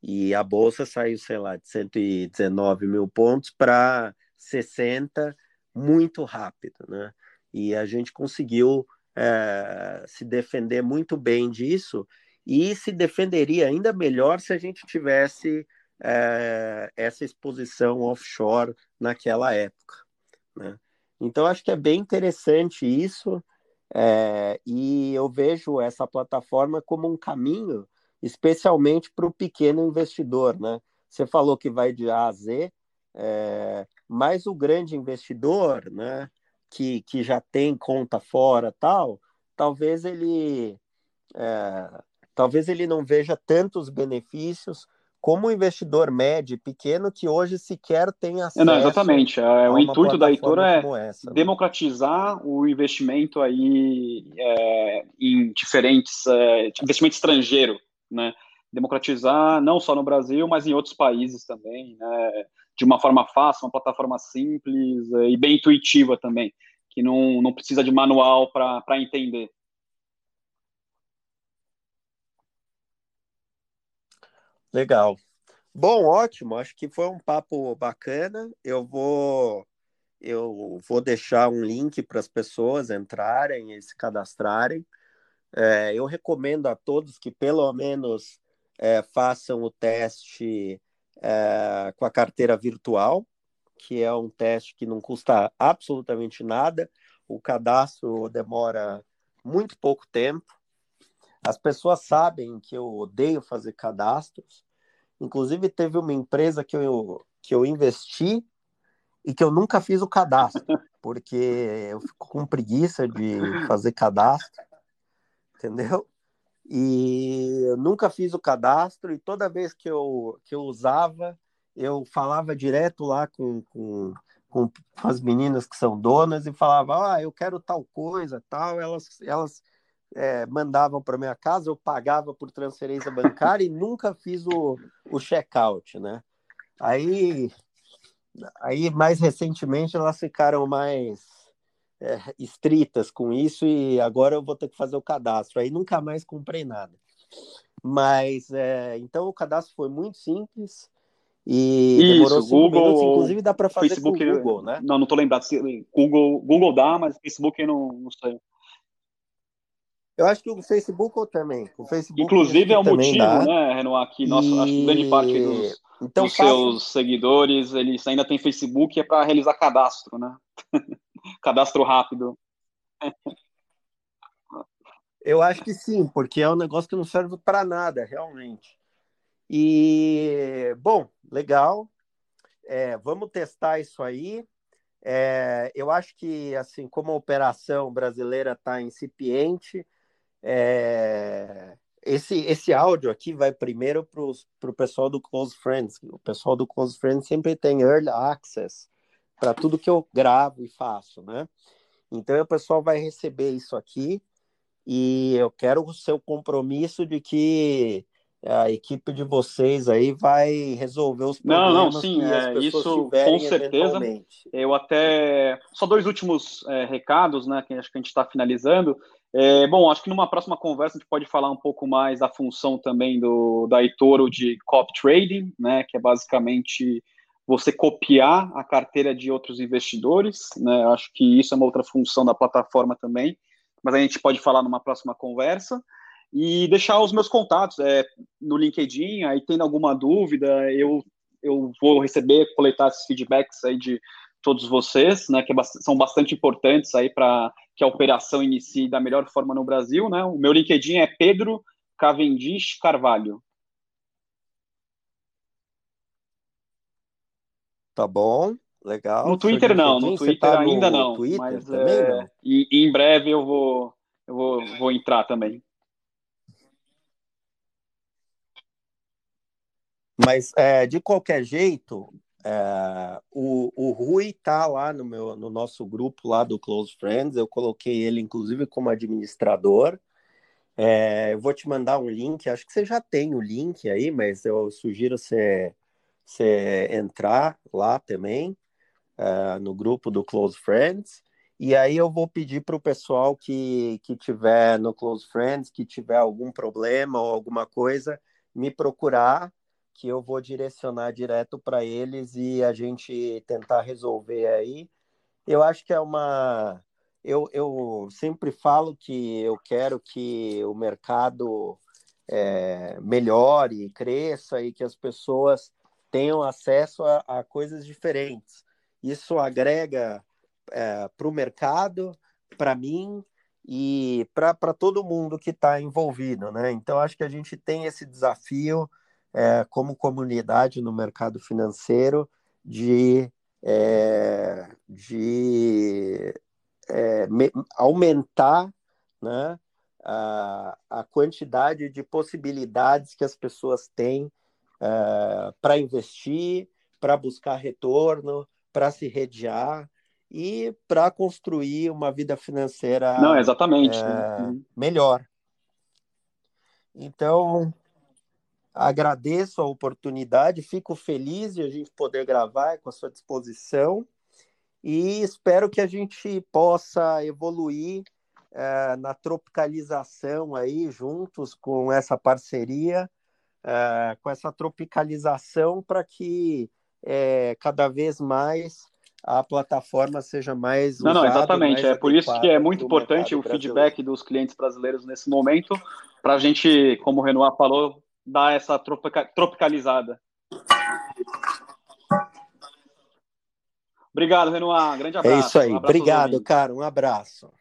E a bolsa saiu, sei lá, de 119 mil pontos para 60 muito rápido, né? E a gente conseguiu é, se defender muito bem disso e se defenderia ainda melhor se a gente tivesse é, essa exposição offshore naquela época, né? Então, acho que é bem interessante isso, é, e eu vejo essa plataforma como um caminho, especialmente para o pequeno investidor. Né? Você falou que vai de A a Z, é, mas o grande investidor, né, que, que já tem conta fora tal, talvez ele é, talvez ele não veja tantos benefícios como o investidor médio e pequeno que hoje sequer tem acesso. Não, exatamente. É, o intuito da Heitora é essa, né? democratizar né? o investimento aí é, em diferentes é, investimento estrangeiro, né? Democratizar não só no Brasil, mas em outros países também, né? De uma forma fácil, uma plataforma simples é, e bem intuitiva também, que não, não precisa de manual para entender. Legal. Bom, ótimo. Acho que foi um papo bacana. Eu vou eu vou deixar um link para as pessoas entrarem e se cadastrarem. É, eu recomendo a todos que pelo menos é, façam o teste é, com a carteira virtual, que é um teste que não custa absolutamente nada. O cadastro demora muito pouco tempo. As pessoas sabem que eu odeio fazer cadastros, Inclusive, teve uma empresa que eu, que eu investi e que eu nunca fiz o cadastro, (laughs) porque eu fico com preguiça de fazer cadastro, entendeu? E eu nunca fiz o cadastro, e toda vez que eu, que eu usava, eu falava direto lá com, com, com as meninas que são donas e falava, ah, eu quero tal coisa, tal, elas, elas é, mandavam para minha casa, eu pagava por transferência bancária e nunca fiz o, o check-out, né? Aí, aí, mais recentemente, elas ficaram mais é, estritas com isso e agora eu vou ter que fazer o cadastro. Aí nunca mais comprei nada. Mas, é, então, o cadastro foi muito simples e Isso, demorou cinco Google, minutos. Inclusive, dá para fazer Facebook, com o Google, né? Não, não estou lembrado. Google, Google dá, mas Facebook não, não sei. Eu acho que o Facebook também. O Facebook Inclusive é o motivo, dá. né, Renoir, que nossa, e... acho que grande parte dos, então, dos seus seguidores, eles ainda têm Facebook é para realizar cadastro, né? (laughs) cadastro rápido. Eu acho que sim, porque é um negócio que não serve para nada, realmente. E, bom, legal. É, vamos testar isso aí. É, eu acho que, assim, como a operação brasileira está incipiente, é, esse, esse áudio aqui vai primeiro para o pessoal do Close Friends. O pessoal do Close Friends sempre tem early access para tudo que eu gravo e faço, né? Então o pessoal vai receber isso aqui e eu quero o seu compromisso de que a equipe de vocês aí vai resolver os problemas. Não, não, sim, é, isso com certeza. Eu até só dois últimos é, recados, né? Que acho que a gente está finalizando. É, bom, acho que numa próxima conversa a gente pode falar um pouco mais da função também do da eToro de cop trading, né, que é basicamente você copiar a carteira de outros investidores, né? Acho que isso é uma outra função da plataforma também, mas a gente pode falar numa próxima conversa e deixar os meus contatos é, no LinkedIn, aí tendo alguma dúvida, eu eu vou receber, coletar esses feedbacks aí de todos vocês, né, que é são bastante importantes aí para que a operação inicie da melhor forma no Brasil, né? O meu LinkedIn é Pedro Cavendish Carvalho. Tá bom, legal. No Twitter não, no Twitter tá ainda no não. Twitter mas, também é, não? E, e, em breve eu vou, eu vou, vou entrar também. Mas é, de qualquer jeito, é, o, o Rui tá lá no, meu, no nosso grupo lá do Close Friends, eu coloquei ele inclusive como administrador. É, eu vou te mandar um link, acho que você já tem o link aí, mas eu sugiro você, você entrar lá também, é, no grupo do Close Friends. E aí eu vou pedir para o pessoal que, que tiver no Close Friends, que tiver algum problema ou alguma coisa, me procurar que eu vou direcionar direto para eles e a gente tentar resolver aí. Eu acho que é uma. Eu, eu sempre falo que eu quero que o mercado é, melhore, cresça e que as pessoas tenham acesso a, a coisas diferentes. Isso agrega é, para o mercado, para mim e para todo mundo que está envolvido, né? Então acho que a gente tem esse desafio é, como comunidade no mercado financeiro de, é, de é, me, aumentar né, a, a, quantidade de possibilidades que as pessoas têm é, para investir, para buscar retorno, para se redear e para construir uma vida financeira Não, exatamente. É, uhum. melhor. Então, Agradeço a oportunidade, fico feliz de a gente poder gravar com a sua disposição e espero que a gente possa evoluir é, na tropicalização aí juntos com essa parceria, é, com essa tropicalização para que é, cada vez mais a plataforma seja mais não, usada, não, exatamente. é por isso que é muito importante o feedback dos clientes brasileiros nesse momento, para a gente, como o Renoir falou, dar essa tropicalizada. Obrigado, Renoir. Grande abraço. É isso aí. Um Obrigado, cara. Um abraço.